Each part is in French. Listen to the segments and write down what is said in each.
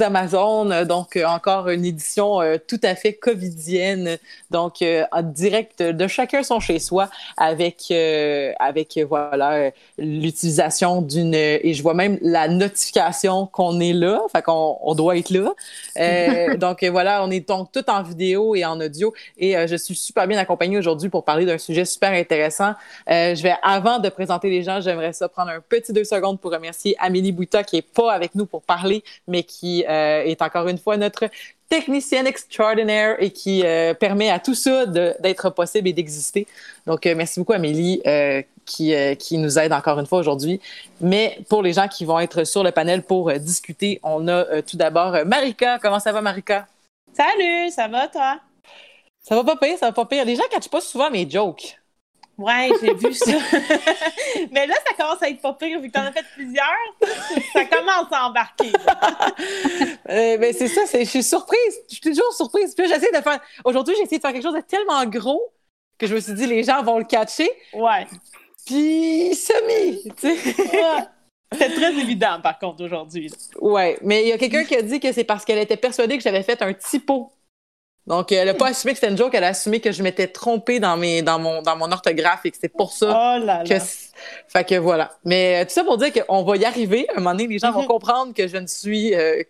aux Amazones. Donc, euh, encore une édition euh, tout à fait covidienne. Donc, euh, en direct de chacun son chez-soi avec, euh, avec euh, voilà, l'utilisation d'une. Et je vois même la notification qu'on est là. Fait qu'on on doit être là. Euh, donc, voilà, on est donc tout en vidéo et en audio. Et je suis super bien accompagnée aujourd'hui pour parler d'un sujet super intéressant. je vais, avant de présenter les gens, j'aimerais ça prendre un petit deux secondes pour remercier Amélie Bouta qui est pas avec nous pour parler, mais qui euh, est encore une fois notre technicienne extraordinaire et qui euh, permet à tout ça d'être possible et d'exister. Donc, euh, merci beaucoup, Amélie, qui, qui nous aide encore une fois aujourd'hui. Mais pour les gens qui vont être sur le panel pour discuter, on a tout d'abord Marika. Comment ça va, Marika? Salut, ça va toi? Ça va pas pire, ça va pas pire. Les gens ne catchent pas souvent mes jokes. Ouais, j'ai vu ça. Mais là, ça commence à être pas pire vu que t'en as fait plusieurs. Ça commence à embarquer. là. Euh, ben, c'est ça, je suis surprise. Je suis toujours surprise. Puis j'essaie de faire. Aujourd'hui, j'ai essayé de faire quelque chose de tellement gros que je me suis dit, les gens vont le catcher. Ouais. Puis, semi, tu sais. Ouais. C'est très évident, par contre, aujourd'hui. Ouais, mais il y a quelqu'un qui a dit que c'est parce qu'elle était persuadée que j'avais fait un typo. Donc, elle n'a pas assumé que c'était une joke, elle a assumé que je m'étais trompée dans, mes, dans, mon, dans mon orthographe et que c'est pour ça Oh là que. là. c- Fait que voilà. Mais euh, tout ça pour dire qu'on va y arriver. À un moment donné, les gens vont Mhm. comprendre que je ne suis euh,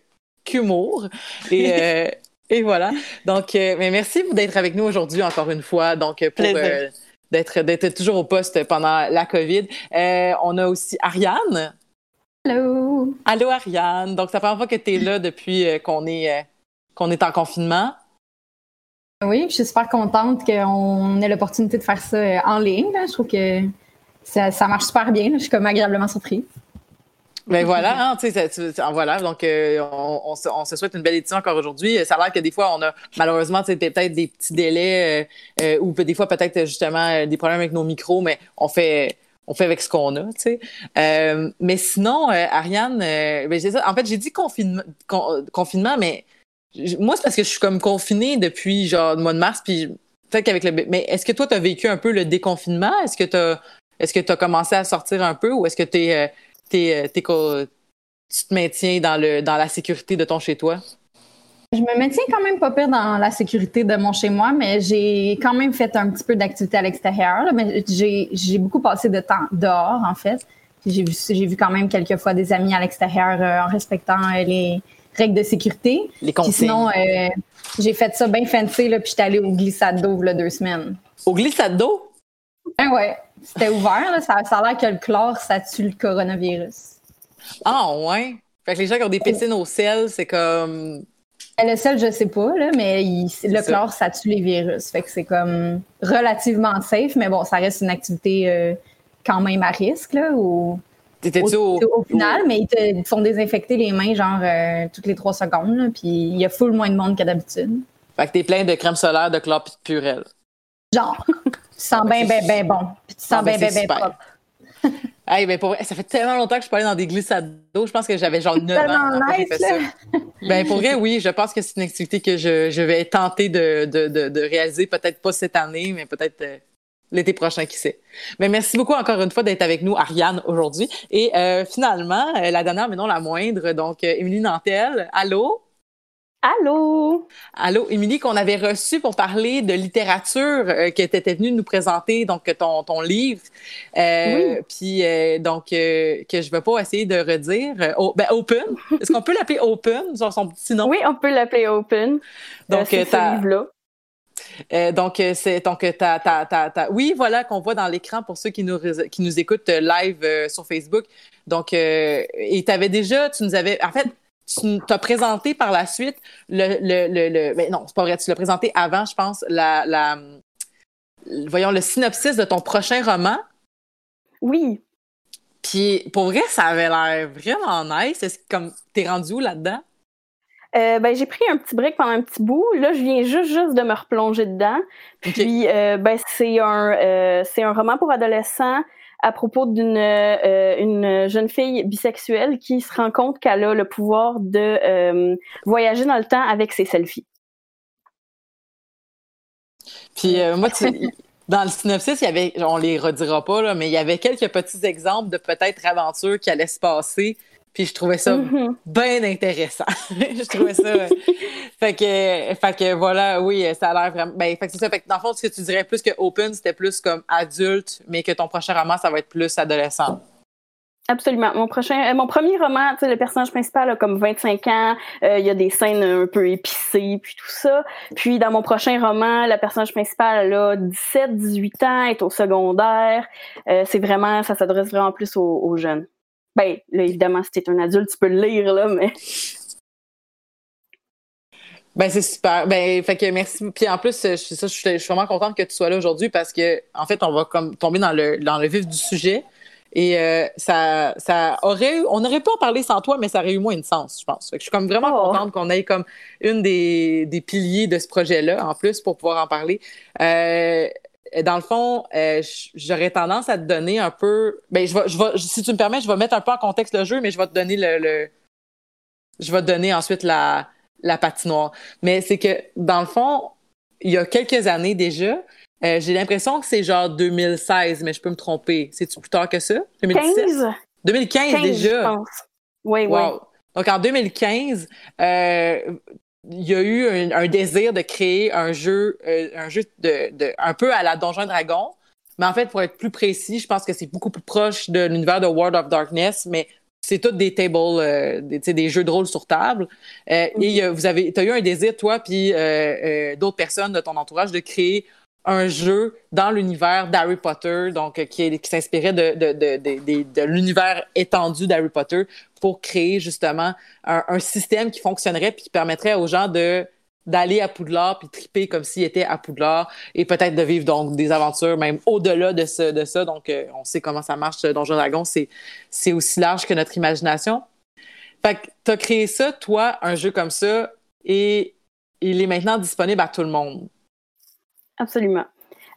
qu'humour. Et, euh, et voilà. Donc, euh, mais merci d'être avec nous aujourd'hui encore une fois. Donc, euh, pour. Plaisir. euh, d'être d'être toujours au poste pendant la COVID. Euh, on a aussi Ariane. Hello! Allô Ariane. Donc, c'est la première fois que tu es là depuis euh, qu'on est, euh, qu'on est en confinement. Oui, je suis super contente qu'on ait l'opportunité de faire ça euh, en ligne. Je trouve que ça, marche super bien. Je suis comme agréablement surprise. Ben voilà, hein, tu sais, voilà. Donc, euh, on, se, souhaite une belle édition encore aujourd'hui. Ça a l'air que des fois, on a malheureusement, peut-être des petits délais euh, ou des fois peut-être justement des problèmes avec nos micros, mais on fait, on fait avec ce qu'on a, tu sais. Mais sinon, Ariane, ben, en fait, j'ai dit confinement, con- confinement, mais moi, c'est parce que je suis comme confinée depuis genre le mois de mars, puis le, mais est-ce que toi, tu as vécu un peu le déconfinement? Est-ce que tu est-ce que as commencé à sortir un peu ou est-ce que tu es, euh, co- tu te maintiens dans, le, dans la sécurité de ton chez-toi? Je me maintiens quand même pas pire dans la sécurité de mon chez-moi, mais j'ai quand même fait un petit peu d'activité à l'extérieur. Mais j'ai beaucoup passé de temps dehors, en fait. J'ai vu, vu quand même quelques fois des amis à l'extérieur euh, en respectant euh, les règles de sécurité. Les consignes. sinon, euh, j'ai fait ça bien fancy, là, puis j'étais allée au glissade d'eau, là, deux semaines. Au glissade d'eau? Ben ouais. C'était ouvert, là. Ça, ça a l'air que le chlore, ça tue le coronavirus. Ah, ouais. Fait que les gens qui ont des piscines au sel, c'est comme le sel, je sais pas, là, mais le chlore, ça tue les virus. Fait que c'est comme relativement safe, mais bon, ça reste une activité euh, quand même à risque, là, au, au, final, mais ils te font désinfecter les mains, genre, euh, toutes les trois secondes, puis il y a full moins de monde que d'habitude. Fait que t'es plein de crème solaire, de chlore puis de purelle. Genre. tu sens bien, bien, bien bon. Puis tu sens ah, bien, bien, bien propre. Hey, ben pour ça fait tellement longtemps que je suis pas allée dans des glissades d'eau. Je pense que j'avais genre 9 ans fait ça. Ben pour vrai, oui, je pense que c'est une activité que je, je vais tenter de, de, de, réaliser, peut-être pas cette année, mais peut-être euh, l'été prochain, qui sait. Mais merci beaucoup encore une fois d'être avec nous, Ariane, aujourd'hui. Et euh, finalement, euh, la dernière, mais non la moindre, donc Émilie Nantel. Allô? Allô? Allô, Émilie, qu'on avait reçu pour parler de littérature, euh, que tu étais venue nous présenter donc ton, ton livre. Euh, oui. Puis euh, donc, que je ne vais pas essayer de redire. ben, Open. Est-ce qu'on peut l'appeler Open, sur son petit nom? Oui, on peut l'appeler Open. Donc, c'est ce livre-là. Donc, c'est donc ta, ta, ta, oui, voilà qu'on voit dans l'écran pour ceux qui nous qui nous écoutent live sur Facebook. Donc, et tu avais déjà, tu nous avais, en fait, tu t'as présenté par la suite le, le, le, ben non, c'est pas vrai, tu l'as présenté avant, je pense, la, la, voyons, le synopsis de ton prochain roman. Oui. Puis pour vrai, ça avait l'air vraiment nice. Est-ce comme t'es rendu où là-dedans? Euh, ben, j'ai pris un petit break pendant un petit bout. Là, je viens juste, juste de me replonger dedans. Puis, euh, ben, c'est un, euh, c'est un roman pour adolescents à propos d'une une jeune fille bisexuelle qui se rend compte qu'elle a le pouvoir de voyager dans le temps avec ses selfies. Puis moi, dans le synopsis, il y avait, on les redira pas, là, mais il y avait quelques petits exemples de peut-être aventures qui allaient se passer puis je trouvais ça bien intéressant. je trouvais ça. fait que, fait que voilà, oui, ça a l'air vraiment. Ben, fait que c'est ça. Fait que dans le fond, ce que tu dirais plus que open, c'était plus comme adulte, mais que ton prochain roman, ça va être plus adolescent. Absolument. Mon prochain, euh, mon premier roman, le personnage principal a comme 25 ans, euh, il y a des scènes un peu épicées, puis tout ça. Puis dans mon prochain roman, le personnage principal a 17, 18 ans, est au secondaire. Euh, c'est vraiment, ça s'adresse vraiment plus aux jeunes. Ben, là, évidemment, si t'es un adulte, tu peux le lire, là, mais. Ben, c'est super. Ben, fait que merci. Puis en plus, je, ça, je, suis vraiment contente que tu sois là aujourd'hui parce que, en fait, on va comme tomber dans le, dans le vif du sujet. Et euh, ça, ça aurait on aurait pu en parler sans toi, mais ça aurait eu moins de sens, je pense. Fait que je suis comme vraiment oh. contente qu'on ait comme une des, des piliers de ce projet-là, en plus, pour pouvoir en parler. Euh, dans le fond, euh, j'aurais tendance à te donner un peu. Ben, je vais, je vais, si tu me permets, je vais mettre un peu en contexte le jeu, mais je vais te donner le. je vais te donner ensuite la, la patinoire. Mais c'est que, dans le fond, il y a quelques années déjà, euh, j'ai l'impression que c'est genre 2016, mais je peux me tromper. C'est-tu plus tard que ça? 2015? 2015 déjà. Je pense. Oui, oui. Donc en 2015, euh, il y a eu un, désir de créer un jeu, euh, un jeu de, un peu à la Donjon Dragon. Mais en fait, pour être plus précis, je pense que c'est beaucoup plus proche de l'univers de World of Darkness, mais c'est tout des tables, euh, des, jeux de rôle sur table. Euh, Et vous avez, as eu un désir, toi, puis euh, d'autres personnes de ton entourage, de créer un jeu dans l'univers d'Harry Potter, donc qui, s'inspirait de l'univers étendu d'Harry Potter pour créer justement un, système qui fonctionnerait puis qui permettrait aux gens de d'aller à Poudlard puis triper comme s'ils étaient à Poudlard et peut-être de vivre donc des aventures même au-delà de, ce, de ça. Donc, euh, on sait comment ça marche Donjon Dragon, c'est, c'est aussi large que notre imagination. Fait que t'as créé ça, toi, un jeu comme ça, et il est maintenant disponible à tout le monde. Absolument.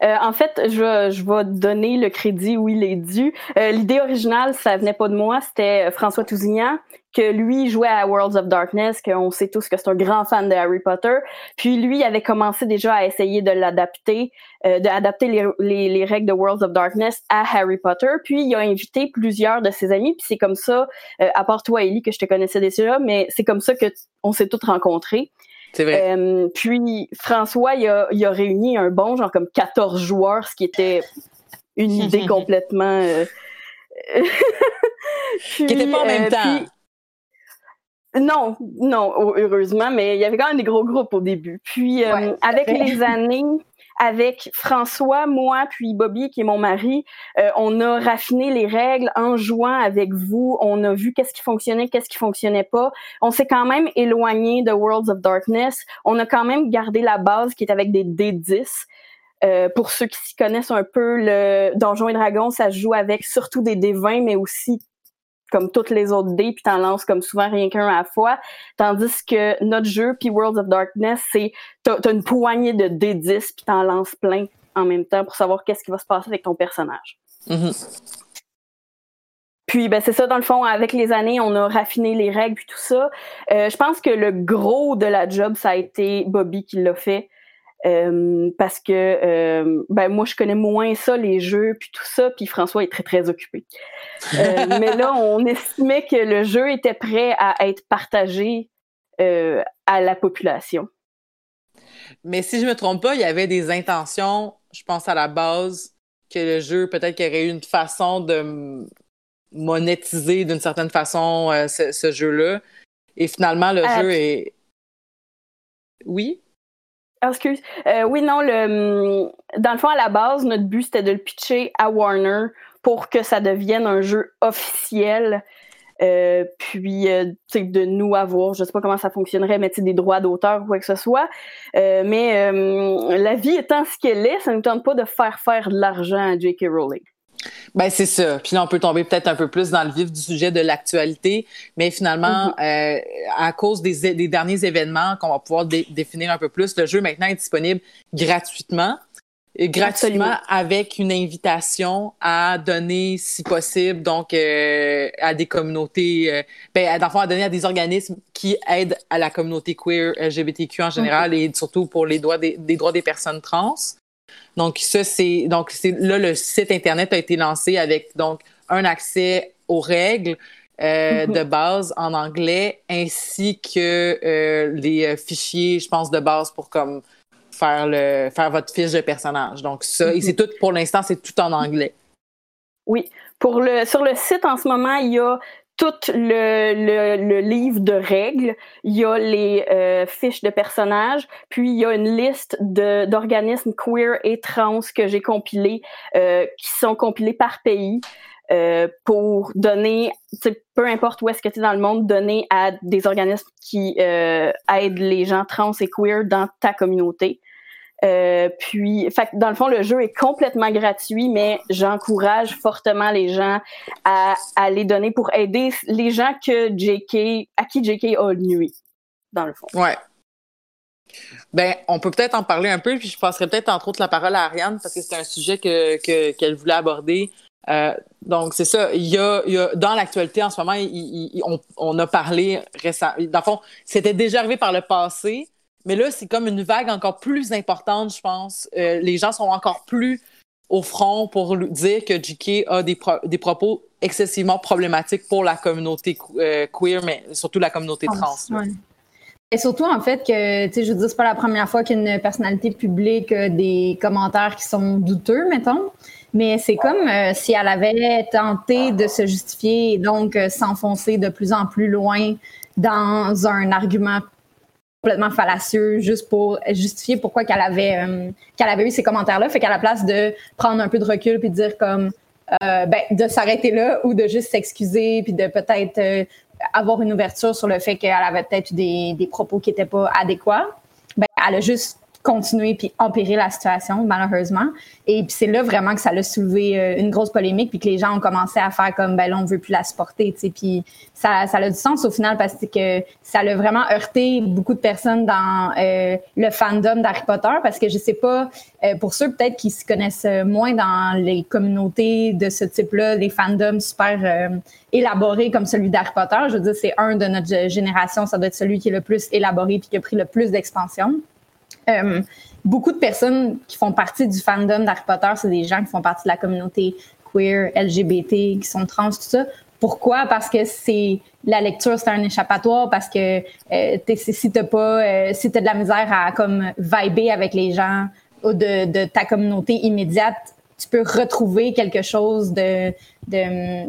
Euh, en fait, je, je vais donner le crédit où il est dû. Euh, l'idée originale, ça venait pas de moi, c'était euh, François Tousignan, que lui jouait à Worlds of Darkness, qu'on sait tous que c'est un grand fan de Harry Potter. Puis lui avait commencé déjà à essayer de l'adapter, d'adapter les, les, les, règles de Worlds of Darkness à Harry Potter. Puis il a invité plusieurs de ses amis. Puis c'est comme ça, à part toi, Ellie, que je te connaissais déjà, mais c'est comme ça que on s'est tous rencontrés. C'est vrai. Euh, puis François, il a, il a, réuni un bon, genre comme 14 joueurs, ce qui était une idée complètement. Euh, qui n'était pas en même temps. Non, non, heureusement, mais il y avait quand même des gros groupes au début. Puis, avec les années, avec François, moi, puis Bobby, qui est mon mari, euh, on a raffiné les règles en jouant avec vous. On a vu qu'est-ce qui fonctionnait, qu'est-ce qui fonctionnait pas. On s'est quand même éloigné de Worlds of Darkness. On a quand même gardé la base qui est avec des D10. Euh, pour ceux qui s'y connaissent un peu, le Donjon et Dragons, ça se joue avec surtout des D20, mais aussi comme toutes les autres dés, puis t'en lances comme souvent rien qu'un à la fois. Tandis que notre jeu, puis Worlds of Darkness, c'est t'as as une poignée de D10, puis t'en lances plein en même temps pour savoir qu'est-ce qui va se passer avec ton personnage. Mm-hmm. Puis ben c'est ça dans le fond avec les années on a raffiné les règles puis tout ça. Euh, je pense que le gros de la job ça a été Bobby qui l'a fait. Euh, parce que euh, ben moi je connais moins ça les jeux puis tout ça puis François est très très occupé. Euh, mais là on estimait que le jeu était prêt à être partagé à la population. Mais si je me trompe pas, il y avait des intentions, je pense à la base que le jeu peut-être qu'il y aurait eu une façon de monétiser d'une certaine façon ce, jeu-là. Et finalement le jeu est oui? Excuse. Euh, oui, non, le, dans le fond, à la base, notre but, c'était de le pitcher à Warner pour que ça devienne un jeu officiel. Euh, puis, euh, de nous avoir, je sais pas comment ça fonctionnerait, mais des droits d'auteur ou quoi que ce soit. mais la vie étant ce qu'elle est, ça ne nous tente pas de faire faire de l'argent à J.K. Rowling. Ben c'est ça. Puis là, on peut tomber peut-être un peu plus dans le vif du sujet de l'actualité, mais finalement, mm-hmm. euh, à cause des, des, derniers événements qu'on va pouvoir définir un peu plus, le jeu maintenant est disponible gratuitement. gratuitement avec une invitation à donner, si possible, donc euh, à des communautés, euh, ben, d'enfants à donner à des organismes qui aident à la communauté queer, LGBTQ en général mm-hmm. et surtout pour les droits des, des droits des personnes trans. Donc ça c'est donc c'est là le site internet a été lancé avec donc un accès aux règles euh, de base en anglais ainsi que euh, les euh, fichiers je pense de base pour comme faire le faire votre fiche de personnage. Donc ça et c'est tout pour l'instant c'est tout en anglais. Oui, pour le sur le site en ce moment, il y a tout le, le, livre de règles, il y a les euh, fiches de personnages, puis il y a une liste d'organismes queer et trans que j'ai compilés, euh, qui sont compilés par pays. Euh, pour donner, peu importe où est-ce que tu es dans le monde, donner à des organismes qui aident les gens trans et queer dans ta communauté. Euh, puis, dans le fond, le jeu est complètement gratuit, mais j'encourage fortement les gens à, les donner pour aider les gens que JK, à qui JK a nuit, dans le fond. Ouais. Ben, on peut peut-être en parler un peu, puis je passerai peut-être entre autres la parole à Ariane parce que c'est un sujet que qu'elle voulait aborder. Euh, donc c'est ça. Il y, a, il y a dans l'actualité en ce moment, on, a parlé récemment. Dans le fond, c'était déjà arrivé par le passé, mais là, c'est comme une vague encore plus importante, je pense. Euh, les gens sont encore plus au front pour dire que JK a des, des propos excessivement problématiques pour la communauté euh, queer, mais surtout la communauté trans. Et surtout, en fait, que, tu sais, je veux dire, c'est pas la première fois qu'une personnalité publique a des commentaires qui sont douteux, mettons. Mais c'est comme euh, si elle avait tenté de se justifier et donc s'enfoncer de plus en plus loin dans un argument complètement fallacieux juste pour justifier pourquoi qu'elle avait euh, qu'elle avait eu ces commentaires là fait qu'à la place de prendre un peu de recul puis de dire comme euh, ben, de s'arrêter là ou de juste s'excuser puis de peut-être euh, avoir une ouverture sur le fait qu'elle avait peut-être eu des, des propos qui étaient pas adéquats ben elle a juste continuer puis empirer la situation, malheureusement. Et puis c'est là vraiment que ça a soulevé euh, une grosse polémique puis que les gens ont commencé à faire comme, ben là, on veut plus la supporter, tu sais. Puis ça, ça a du sens au final parce que ça a vraiment heurté beaucoup de personnes dans euh, le fandom d'Harry Potter parce que je sais pas, euh, pour ceux peut-être qui se connaissent moins dans les communautés de ce type-là, les fandoms super élaborés comme celui d'Harry Potter, je veux dire, c'est un de notre génération, ça doit être celui qui est le plus élaboré puis qui a pris le plus d'expansion. Euh, beaucoup de personnes qui font partie du fandom d'Harry Potter, c'est des gens qui font partie de la communauté queer, LGBT, qui sont trans, tout ça. Pourquoi? Parce que c'est la lecture, c'est un échappatoire, parce que euh, si t'as pas, euh, si t'as de la misère à comme vibrer avec les gens de, de ta communauté immédiate, tu peux retrouver quelque chose de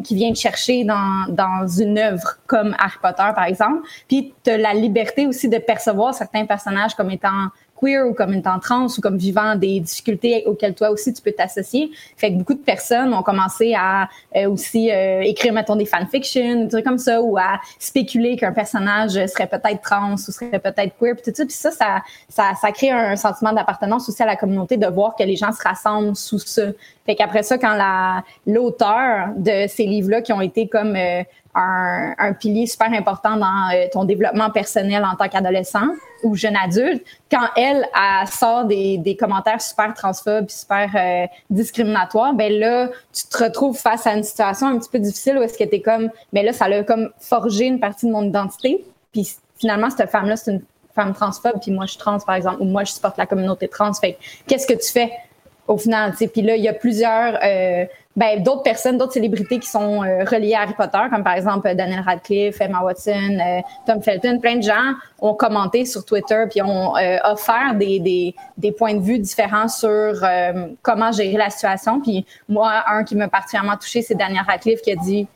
qui vient te chercher dans, dans une œuvre comme Harry Potter, par exemple. Puis tu as la liberté aussi de percevoir certains personnages comme étant queer ou comme une trans ou comme vivant des difficultés auxquelles toi aussi tu peux t'associer. Fait que beaucoup de personnes ont commencé à euh, aussi euh, écrire, mettons, des fanfictions, des trucs comme ça, ou à spéculer qu'un personnage serait peut-être trans ou serait peut-être queer, puis tout ça. Puis ça, ça, ça, ça crée un sentiment d'appartenance aussi à la communauté de voir que les gens se rassemblent sous ça. Fait qu'après ça, quand la l'auteur de ces livres-là qui ont été comme euh, un, pilier super important dans euh, ton développement personnel en tant qu'adolescent ou jeune adulte, quand elle, elle sort des, commentaires super transphobes, super euh, discriminatoires, ben là, tu te retrouves face à une situation un petit peu difficile où est-ce que t'es comme, mais là, ça l'a comme forgé une partie de mon identité. Puis finalement, cette femme-là, c'est une femme transphobe, puis moi, je suis trans, par exemple, ou moi, je supporte la communauté trans. Fait qu'est-ce que tu fais au final? Puis là, il y a plusieurs euh, ben, d'autres personnes, d'autres célébrités qui sont euh, reliées à Harry Potter, comme par exemple Daniel Radcliffe, Emma Watson, euh, Tom Felton, plein de gens ont commenté sur Twitter puis ont euh, offert des, des, des, points de vue différents sur comment gérer la situation. Puis moi, un qui m'a particulièrement touché, c'est Daniel Radcliffe qui a dit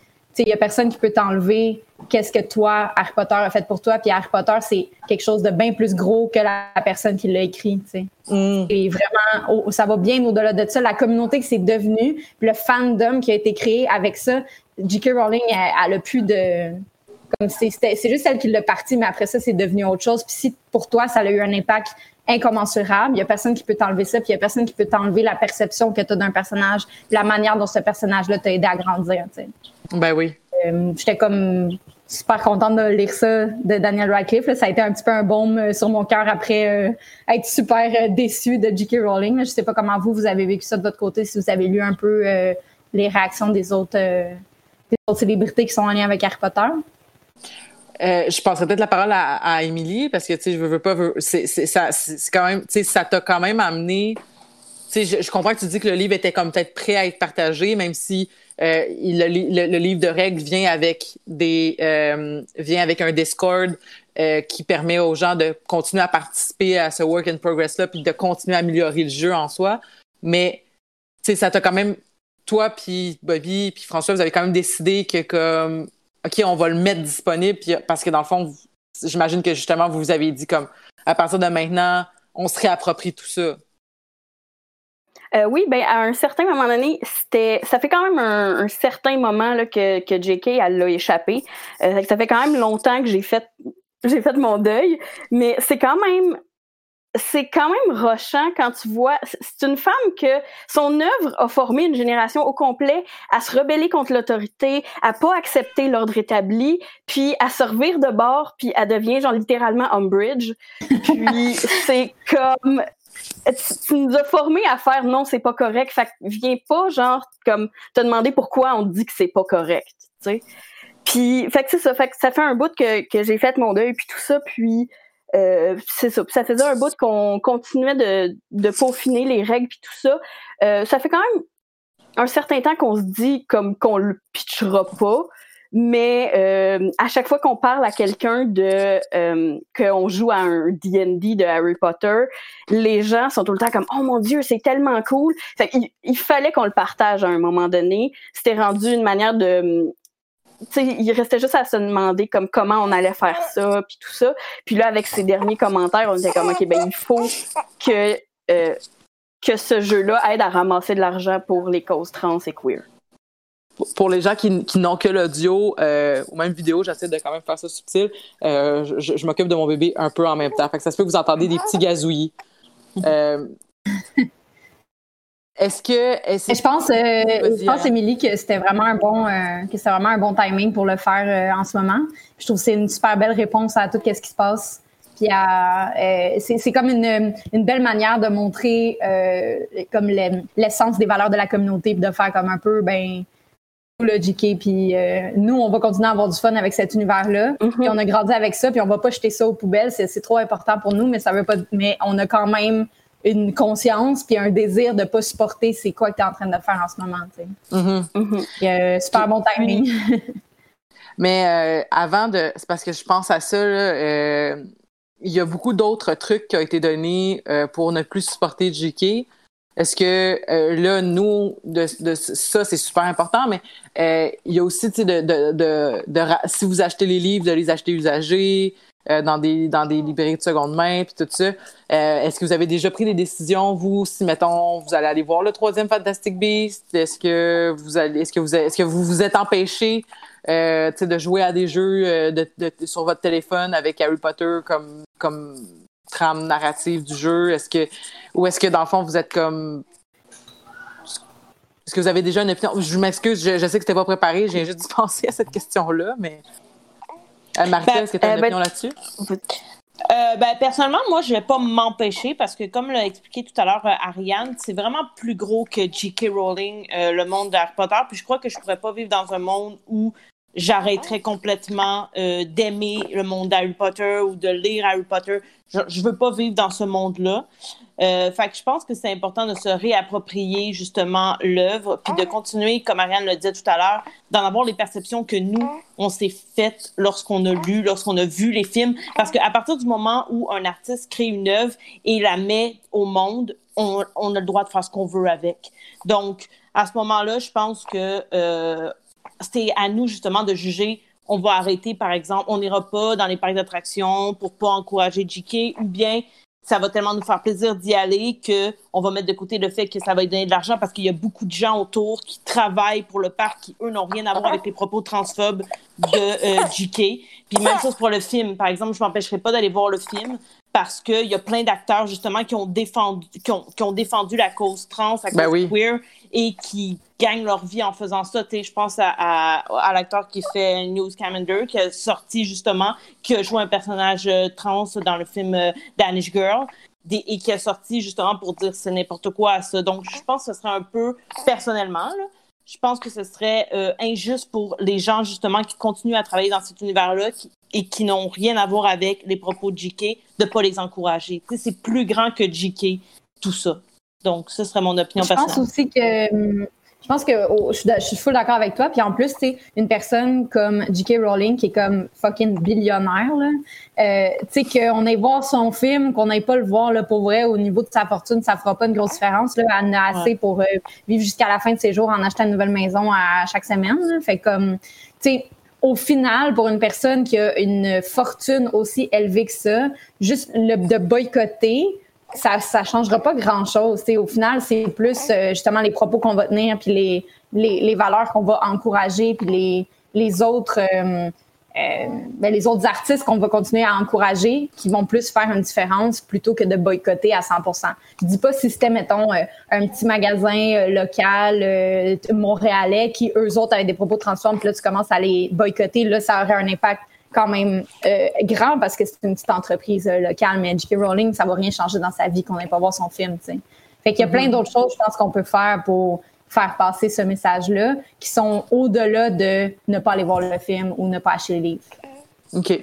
il y a personne qui peut t'enlever qu'est-ce que toi, Harry Potter a fait pour toi. Puis Harry Potter, c'est quelque chose de bien plus gros que la personne qui l'a écrit. Mm. Et vraiment, ça va bien au-delà de ça. La communauté que c'est devenu, le fandom qui a été créé avec ça, J.K. Rowling, elle, a plus de... Comme c'est juste celle qui l'a parti, mais après ça, c'est devenu autre chose. Puis si pour toi, ça a eu un impact incommensurable. Il y a personne qui peut t'enlever ça, puis il y a personne qui peut t'enlever la perception que tu as d'un personnage, la manière dont ce personnage-là t'a aidé à grandir. Ben oui. Euh, j'étais comme super contente de lire ça de Daniel Radcliffe. Ça a été un petit peu un baume euh, sur mon cœur après euh, être super déçue de J.K. Rowling. Je sais pas comment vous, vous avez vécu ça de votre côté, si vous avez lu un peu les réactions des autres, des autres célébrités qui sont en lien avec Harry Potter. Je passerai peut-être la parole à, Émilie parce que tu sais je veux, pas c'est ça c'est quand même tu sais ça t'a quand même amené tu sais je, comprends que tu dis que le livre était comme peut-être prêt à être partagé même si euh, le, livre de règles vient avec des euh, vient avec un Discord euh, qui permet aux gens de continuer à participer à ce work in progress là puis de continuer à améliorer le jeu en soi. Mais tu sais, ça t'a quand même toi puis Bobby puis François, vous avez quand même décidé que comme ok, on va le mettre disponible parce que dans le fond, j'imagine que justement vous vous avez dit comme à partir de maintenant, on se réapproprie tout ça. Euh, oui, ben à un certain moment donné, c'était, ça fait quand même un, certain moment là, que, que JK elle l'a échappé. Euh, ça fait quand même longtemps que j'ai fait, j'ai fait mon deuil, mais c'est quand même, c'est quand même rochant quand tu vois. C'est une femme que son œuvre a formé une génération au complet à se rebeller contre l'autorité, à pas accepter l'ordre établi, puis à servir de bord, puis elle devient genre littéralement Umbridge. Puis c'est comme tu, nous as formés à faire non, c'est pas correct. Fait que viens pas, genre, comme, te demander pourquoi on dit que c'est pas correct, tu sais. Puis, fait que c'est ça. Fait que ça fait un bout que, que j'ai fait mon deuil, puis tout ça, puis euh, c'est ça. Puis ça faisait un bout qu'on continuait de, de peaufiner les règles, puis tout ça. Euh, ça fait quand même un certain temps qu'on se dit comme qu'on le pitchera pas mais euh, à chaque fois qu'on parle à quelqu'un de euh, qu'on joue à un D&D de Harry Potter, les gens sont tout le temps comme oh mon dieu c'est tellement cool. Fait il, il, fallait qu'on le partage à un moment donné. C'était rendu une manière de il restait juste à se demander comme comment on allait faire ça puis tout ça. Puis là avec ces derniers commentaires, on était comme ok ben il faut que euh, que ce jeu-là aide à ramasser de l'argent pour les causes trans et queer pour les gens qui, n'ont que l'audio euh, ou même vidéo, j'essaie de quand même faire ça subtil. Euh, je, m'occupe de mon bébé un peu en même temps. Ça se peut que vous entendez des petits gazouillis. Euh, est-ce que. je pense, je pense, Émilie, que c'était vraiment un bon, que c'est vraiment un bon timing pour le faire en ce moment. Je trouve que c'est une super belle réponse à tout ce qui se passe. Puis c'est comme une, une, belle manière de montrer comme l'essence des valeurs de la communauté, puis de faire comme un peu, ben le JK, puis euh, nous, on va continuer à avoir du fun avec cet univers-là. Mhm. Puis on a grandi avec ça, puis on va pas jeter ça aux poubelles. C'est trop important pour nous, mais ça veut pas. Mais on a quand même une conscience puis un désir de pas supporter c'est quoi que tu es en train de faire en ce moment. Tu sais. Mhm. Mhm. super bon timing. Mais avant de. C'est parce que je pense à ça, il y a beaucoup d'autres trucs qui ont été donnés pour ne plus supporter JK. Est-ce que euh, là, nous, de, ça, c'est super important, mais euh, il y a aussi, de, de, de, si vous achetez les livres, de les acheter usagés euh, dans, des, dans des librairies de seconde main, puis tout ça. est-ce que vous avez déjà pris des décisions, vous, si, mettons, vous allez aller voir le troisième Fantastic Beast? Est-ce que vous allez, est-ce que vous, est-ce que vous vous êtes empêché de jouer à des jeux de, sur votre téléphone avec Harry Potter comme, comme trame narrative du jeu? Est-ce que ou est-ce que dans le fond vous êtes comme est-ce que vous avez déjà une opinion? Je m'excuse, je, sais que c'était pas préparé, j'ai juste dû penser à cette question-là, mais. Euh, ben, est-ce que tu as une euh, ben, opinion là-dessus? Euh, ben, personnellement, moi, je vais pas m'empêcher parce que, comme l'a expliqué tout à l'heure Ariane, c'est vraiment plus gros que J.K. Rowling, le monde d'Harry Potter. Puis je crois que je pourrais pas vivre dans un monde où j'arrêterais complètement d'aimer le monde d'Harry Potter ou de lire Harry Potter. Je, je veux pas vivre dans ce monde-là. Euh, fait que je pense que c'est important de se réapproprier justement l'œuvre, puis de continuer, comme Ariane le disait tout à l'heure, d'en avoir les perceptions que nous, on s'est faites lorsqu'on a lu, lorsqu'on a vu les films. Parce qu'à partir du moment où un artiste crée une œuvre et la met au monde, on, on a le droit de faire ce qu'on veut avec. Donc, à ce moment-là, je pense que euh, c'est à nous justement de juger on va arrêter, par exemple, on n'ira pas dans les parcs d'attractions pour pas encourager JK, ou bien ça va tellement nous faire plaisir d'y aller que on va mettre de côté le fait que ça va lui donner de l'argent parce qu'il y a beaucoup de gens autour qui travaillent pour le parc qui, eux, n'ont rien à voir avec les propos transphobes de euh, JK. Puis même chose pour le film. Par exemple, je m'empêcherai pas d'aller voir le film parce qu'il y a plein d'acteurs, justement, qui ont défendu, qui ont, qui ont défendu la cause trans, la ben cause queer et qui gagnent leur vie en faisant ça. je pense à, à, l'acteur qui fait News Scamander, qui a sorti justement, qui a joué un personnage euh, trans dans le film euh, Danish Girl. et qui a sorti justement pour dire c'est n'importe quoi à ça. Donc, je pense que ce serait un peu personnellement, je pense que ce serait euh, injuste pour les gens justement qui continuent à travailler dans cet univers-là et qui n'ont rien à voir avec les propos de JK, de ne pas les encourager. c'est plus grand que JK, tout ça. Donc, ce serait mon opinion personnelle. Je pense aussi que je pense que oh, je, suis, full d'accord avec toi. Puis en plus, tu une personne comme J.K. Rowling qui est comme fucking billionnaire, là, euh, tu sais, qu'on aille voir son film, qu'on n'aille pas le voir, là, pour vrai, au niveau de sa fortune, ça fera pas une grosse différence, là. Elle en a assez pour euh, vivre jusqu'à la fin de ses jours en achetant une nouvelle maison à chaque semaine, Fait comme, tu sais, au final, pour une personne qui a une fortune aussi élevée que ça, juste de boycotter, ça ça changera pas grand chose. Au final, c'est plus euh, justement les propos qu'on va tenir, puis les, les, les valeurs qu'on va encourager, puis les, les autres euh, euh, ben, les autres artistes qu'on va continuer à encourager, qui vont plus faire une différence plutôt que de boycotter à 100 Je dis pas si c'était mettons un petit magasin local montréalais qui eux autres avaient des propos transformes, puis là tu commences à les boycotter, là ça aurait un impact quand même euh, grand parce que c'est une petite entreprise euh, locale, mais J.K. Rowling, ça va rien changer dans sa vie qu'on n'ait pas voir son film. T'sais. Fait qu'il y a plein mm-hmm. d'autres choses, je pense, qu'on peut faire pour faire passer ce message-là, qui sont au-delà de ne pas aller voir le film ou ne pas acheter le livre. OK.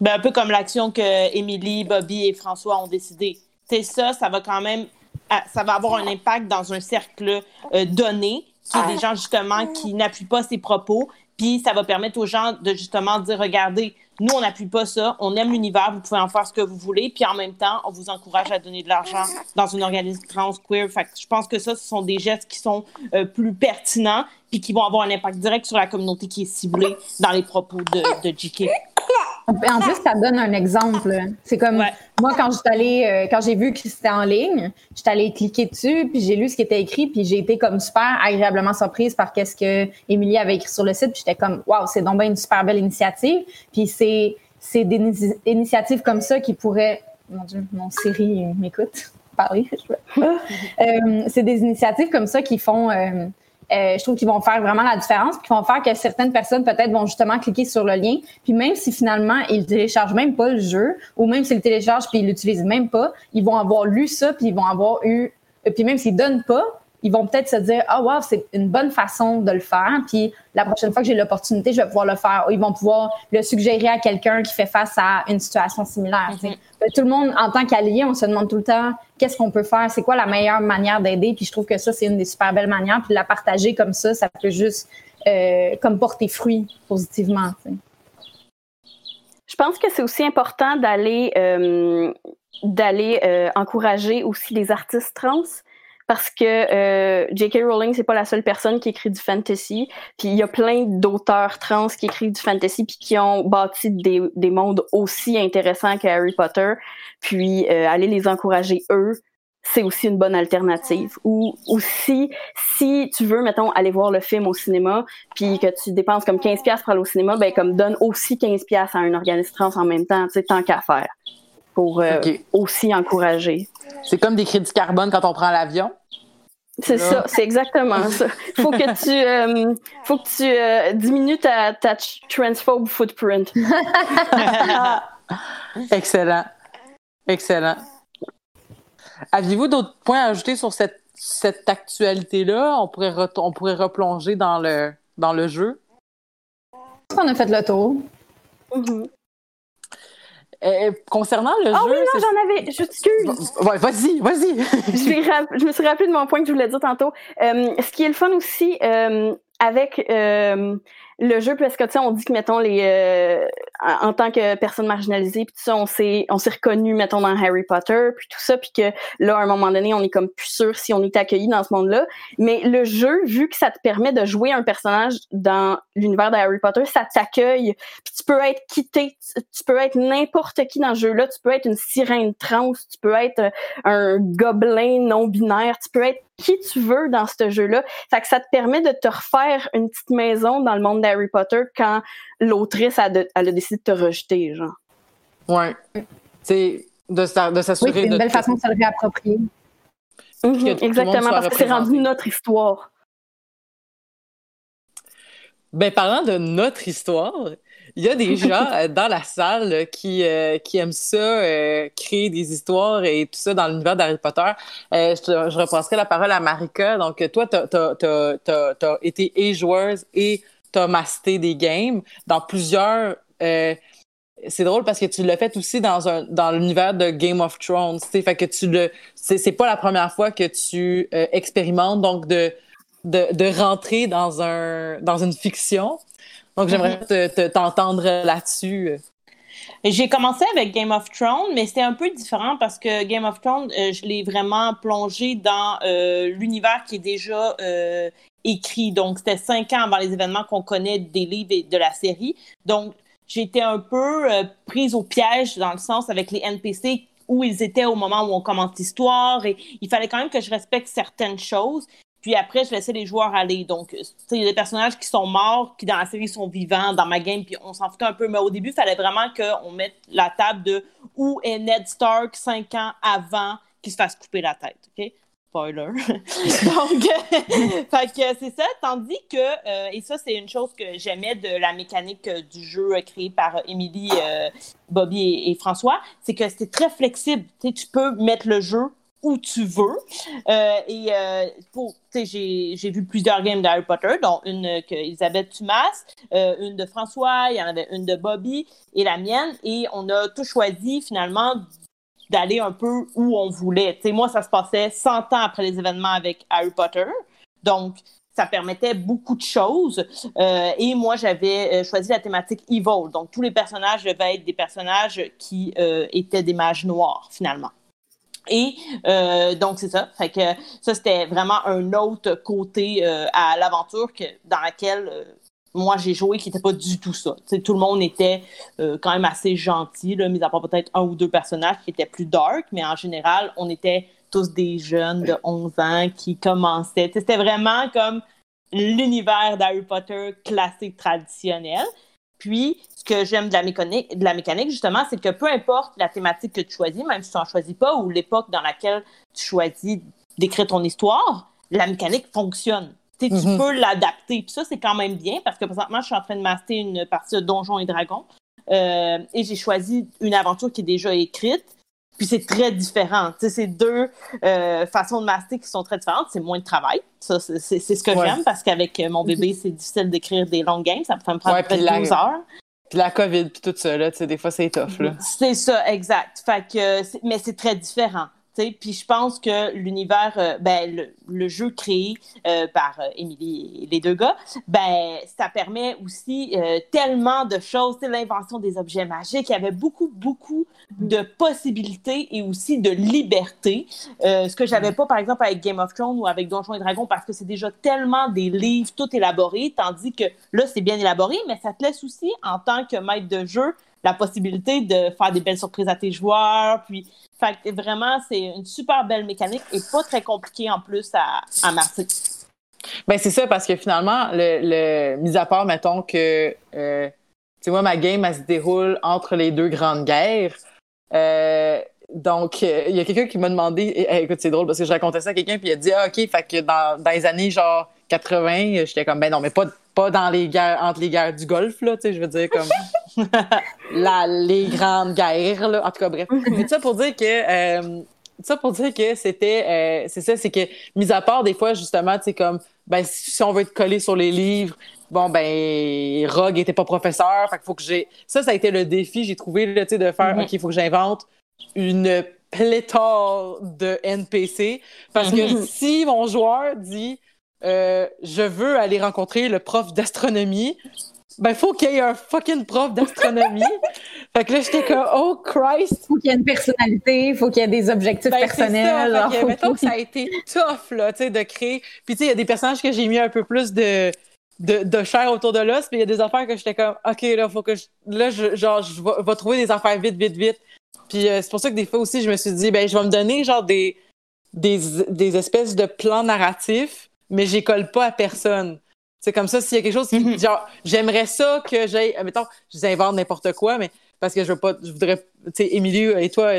Ben, un peu comme l'action que Émilie, Bobby et François ont décidé. C'est ça, ça va quand même, ça va avoir un impact dans un cercle euh, donné, qui est des gens justement qui n'appuient pas ses propos, puis ça va permettre aux gens de justement dire, regardez, nous, on n'appuie pas ça, on aime l'univers, vous pouvez en faire ce que vous voulez, puis en même temps, on vous encourage à donner de l'argent dans une organisme trans queer. Fait je pense que ça, ce sont des gestes qui sont euh, plus pertinents, puis qui vont avoir un impact direct sur la communauté qui est ciblée dans les propos de, de JK. En plus, ça donne un exemple. C'est comme moi quand allée, euh, quand j'ai vu que c'était en ligne, j'étais allée cliquer dessus, puis j'ai lu ce qui était écrit, puis j'ai été comme super agréablement surprise par qu'est-ce que Émilie avait écrit sur le site. Puis j'étais comme waouh, c'est donc bien une super belle initiative. Puis c'est c'est des initiatives comme ça qui pourraient mon Dieu, mon Siri m'écoute parler. euh, c'est des initiatives comme ça qui font euh, je trouve qu'ils vont faire vraiment la différence, puis vont faire que certaines personnes peut-être vont justement cliquer sur le lien, puis même si finalement ils téléchargent même pas le jeu, ou même s'ils le téléchargent puis ils l'utilisent même pas, ils vont avoir lu ça, puis ils vont avoir eu, puis même s'ils donnent pas, ils vont peut-être se dire ah wow c'est une bonne façon de le faire. Puis la prochaine fois que j'ai l'opportunité je vais pouvoir le faire. Ils vont pouvoir le suggérer à quelqu'un qui fait face à une situation similaire ben, tout le monde en tant qu'allié on se demande tout le temps qu'est-ce qu'on peut faire? C'est quoi la meilleure manière d'aider? Puis je trouve que ça c'est une des super belles manières. Puis la partager comme ça ça peut juste euh, comme porter fruit positivement. Je pense que c'est aussi important d'aller euh, d'aller euh, encourager aussi les artistes trans parce que euh, J.K. Rowling c'est pas la seule personne qui écrit du fantasy, puis il y a plein d'auteurs trans qui écrivent du fantasy puis qui ont bâti des, des mondes aussi intéressants que Harry Potter, puis aller les encourager eux c'est aussi une bonne alternative. Ou aussi, si tu veux, mettons, aller voir le film au cinéma, puis que tu dépenses comme 15 pièces pour aller au cinéma, ben comme donne aussi 15 pièces à un organisme trans en même temps, tu sais, tant qu'à faire, pour euh, aussi encourager. C'est comme des crédits carbone quand on prend l'avion. C'est ça, c'est exactement ça. Faut que tu, euh, faut que tu euh, diminues ta, ta transphobe footprint. Excellent. Excellent. Aviez-vous d'autres points à ajouter sur cette, cette actualité-là? On pourrait, on pourrait replonger dans le, dans le jeu. Je pense qu'on a fait le tour. Mm-hmm. Euh, concernant le ah jeu. Ah oui, non, j'en avais. Je t'excuse. Ouais, vas-y, vas-y. je, me suis rappelé de mon point que je voulais dire tantôt. Euh, ce qui est le fun aussi euh, avec le jeu parce que tu sais on dit que mettons les euh, en tant que personne marginalisée puis tout ça on s'est on s'est reconnu mettons dans Harry Potter puis tout ça puis que là à un moment donné on est comme plus sûr si on est accueilli dans ce monde-là. Mais le jeu vu que ça te permet de jouer un personnage dans l'univers de Harry Potter ça t'accueille. Puis tu peux être quitté tu peux être n'importe qui dans ce jeu-là. Tu peux être une sirène trans tu peux être un gobelin non binaire tu peux être qui tu veux dans ce jeu-là. Fait que ça te permet de te refaire une petite maison dans le monde d'Harry Potter quand l'autrice a, a, décidé de te rejeter, genre. Ouais. C'est de, de s'assurer oui, c'est une belle façon de se le réapproprier. Exactement, parce que c'est rendu notre histoire. Ben, parlant de notre histoire, il y a des gens euh, dans la salle qui, euh, qui aiment ça, euh, créer des histoires et tout ça dans l'univers d'Harry Potter. je, je repasserai la parole à Marika. Donc, toi, tu as, été et joueuse et tu as masté des games dans plusieurs. c'est drôle parce que tu l'as fait aussi dans un dans l'univers de Game of Thrones. Fait que tu le. C'est pas la première fois que tu expérimentes donc de, de, de rentrer dans un dans une fiction. Donc, j'aimerais t'entendre là-dessus. J'ai commencé avec Game of Thrones, mais c'était un peu différent parce que Game of Thrones, euh, je l'ai vraiment plongé dans euh, l'univers qui est déjà euh, écrit. Donc, c'était cinq ans avant les événements qu'on connaît des livres et de la série. Donc, j'étais un peu prise au piège dans le sens avec les NPC où ils étaient au moment où on commence l'histoire et il fallait quand même que je respecte certaines choses. Puis après, je laissais les joueurs aller. Donc, il y a des personnages qui sont morts, qui dans la série sont vivants, dans ma game, puis on s'en foutait un peu. Mais au début, il fallait vraiment qu'on mette la table de où est Ned Stark cinq ans avant qu'il se fasse couper la tête. OK? Spoiler. Donc, c'est ça. Tandis que, euh, et ça, c'est une chose que j'aimais de la mécanique du jeu créé par Émilie, euh, Bobby et, François, c'est que c'était très flexible. tu peux mettre le jeu où tu veux. Euh, et euh, j'ai vu plusieurs games d'Harry Potter, dont une que Elisabeth Tumas, euh, une de François, il y en avait une de Bobby et la mienne. Et on a tout choisi finalement d'aller un peu où on voulait. sais, moi, ça se passait 100 ans après les événements avec Harry Potter. Donc, ça permettait beaucoup de choses. et moi, j'avais choisi la thématique Evil. Donc, tous les personnages devaient être des personnages qui étaient des mages noirs, finalement. Et euh, donc, c'est ça. Fait que ça, c'était vraiment un autre côté euh, à l'aventure dans laquelle euh, moi, j'ai joué qui n'était pas du tout ça. tout le monde était quand même assez gentil, là, mis à part peut-être un ou deux personnages qui étaient plus dark, mais en général, on était tous des jeunes de 11 ans qui commençaient. C'était vraiment comme l'univers d'Harry Potter classique traditionnel. Puis, ce que j'aime de la mécanique, de la mécanique justement, c'est que peu importe la thématique que tu choisis, même si tu n'en choisis pas, ou l'époque dans laquelle tu choisis d'écrire ton histoire, la mécanique fonctionne. Tu mm-hmm. peux l'adapter. Puis ça, c'est quand même bien parce que présentement, je suis en train de master une partie de Donjons et Dragons. Euh, et j'ai choisi une aventure qui est déjà écrite. Puis c'est très différent. Tu sais, c'est deux euh, façons de master qui sont très différentes. C'est moins de travail. Ça, c'est ce que j'aime parce qu'avec mon bébé, c'est difficile d'écrire des longues games. Ça peut me prendre près de 12 heures. Puis la COVID, puis tout ça, là, tu sais, des fois, c'est tough, là. C'est ça, exact. Fait que, mais c'est très différent. Puis je pense que l'univers, euh, ben, le, jeu créé euh, par Émilie et les deux gars, ben, ça permet aussi tellement de choses. L'invention des objets magiques, il y avait beaucoup, beaucoup de possibilités et aussi de liberté. ce que j'avais pas, par exemple, avec Game of Thrones ou avec Donjons et Dragons, parce que c'est déjà tellement des livres tout élaborés, tandis que là, c'est bien élaboré, mais ça te laisse aussi, en tant que maître de jeu, la possibilité de faire des belles surprises à tes joueurs. Puis, fait vraiment, c'est une super belle mécanique et pas très compliquée en plus à, à marquer. Ben c'est ça, parce que finalement, le, le mis à part, mettons que, euh, tu sais, moi, ma game, elle se déroule entre les deux grandes guerres. Euh, donc, euh, il y a quelqu'un qui m'a demandé, écoute, c'est drôle parce que je racontais ça à quelqu'un, puis il a dit, ah, OK, fait que dans, dans les années genre 80, j'étais comme, ben non, mais pas, pas dans les guerres, entre les guerres du Golfe, là, tu sais, je veux dire, comme la, les grandes guerres, là. En tout cas, bref. Mhm. Mais ça pour dire que, euh, ça pour dire que c'était, euh, c'est ça, c'est que, mis à part des fois, justement, tu sais, comme, ben, si on veut être collé sur les livres, bon, ben, Rogue était pas professeur, fait qu'il faut que j'ai, ça, ça a été le défi, j'ai trouvé, tu sais, de faire, mhm. OK, il faut que j'invente une pléthore de NPC, parce que mhm. si mon joueur dit, euh, je veux aller rencontrer le prof d'astronomie. Ben, faut qu'il y ait un fucking prof d'astronomie. fait que là, j'étais comme, oh Christ! Faut qu'il y ait une personnalité, faut qu'il y ait des objectifs ben, personnels. Ça. Fait que, mettons que ça a été tough, là, tu sais, de créer. Puis, tu sais, il y a des personnages que j'ai mis un peu plus de, de, de chair autour de l'os, puis il y a des affaires que j'étais comme, OK, là, faut que je, là, je, genre, je vais, trouver des affaires vite, vite, vite. Puis, euh, c'est pour ça que des fois aussi, je me suis dit, ben, je vais me donner, genre, des, des, des espèces de plans narratifs mais j'y colle pas à personne. C'est comme ça, s'il y a quelque chose qui, mhm. genre, j'aimerais ça que j'aille, mettons, je invente n'importe quoi, mais parce que je veux pas, je voudrais, tu sais, Émilie et toi,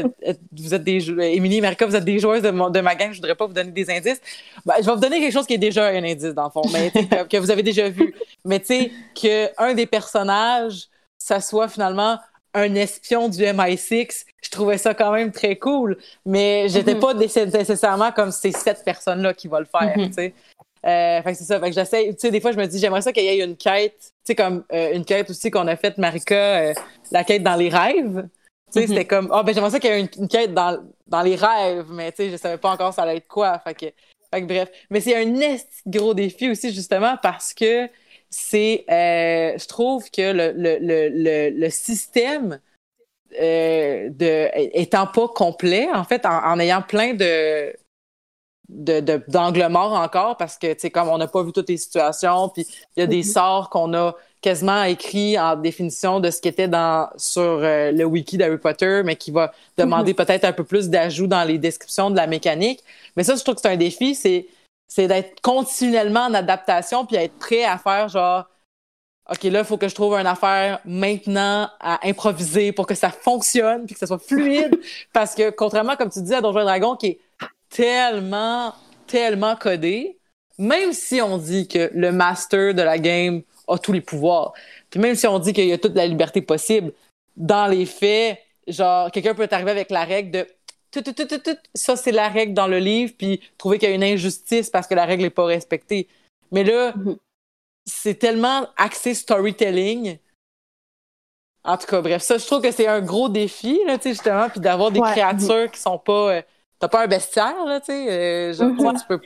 vous êtes des, Émilie et Marika, vous êtes des joueuses de, de ma gang, je voudrais pas vous donner des indices. Ben, je vais vous donner quelque chose qui est déjà un indice, dans le fond, mais que, vous avez déjà vu. Mais tu sais, qu'un des personnages, ça soit finalement un espion du MI6, je trouvais ça quand même très cool, mais j'étais mhm. pas nécessairement comme ces sept personnes-là qui vont le faire, mhm. tu sais. Euh, fait que c'est ça. Fait que j'essaie, tu sais, des fois, je me dis, j'aimerais ça qu'il y ait une quête, tu sais, comme euh, une quête aussi qu'on a faite, Marika, euh, la quête dans les rêves. Tu sais, c'était mhm. comme, oh, ben, j'aimerais ça qu'il y ait une, quête dans, dans les rêves, mais tu sais, je savais pas encore ça allait être quoi. Fait que, fait que bref. Mais c'est un gros défi aussi, justement, parce que c'est, je trouve que le, le, le, le système, de, étant pas complet, en fait, en ayant plein de, d'angle mort encore parce que, tu sais, comme on n'a pas vu toutes les situations, puis il y a des mm-hmm. sorts qu'on a quasiment écrits en définition de ce qui était dans, sur euh, le wiki d'Harry Potter, mais qui va demander mm-hmm. peut-être un peu plus d'ajout dans les descriptions de la mécanique. Mais ça, je trouve que c'est un défi, c'est, c'est d'être continuellement en adaptation puis être prêt à faire genre, OK, là, il faut que je trouve une affaire maintenant à improviser pour que ça fonctionne puis que ça soit fluide. parce que, contrairement, comme tu disais à Donjons Dragon, qui est tellement, tellement codé, même si on dit que le master de la game a tous les pouvoirs, puis même si on dit qu'il y a toute la liberté possible, dans les faits, genre, quelqu'un peut arriver avec la règle de tout, tout, tout, tout, ça c'est la règle dans le livre, puis trouver qu'il y a une injustice parce que la règle n'est pas respectée. Mais là, mm-hmm. c'est tellement axé storytelling. En tout cas, bref, ça, je trouve que c'est un gros défi, là, justement, puis d'avoir des créatures qui sont pas. Euh, T'as pas un bestiaire, là, tu sais? Euh, mm tu peux.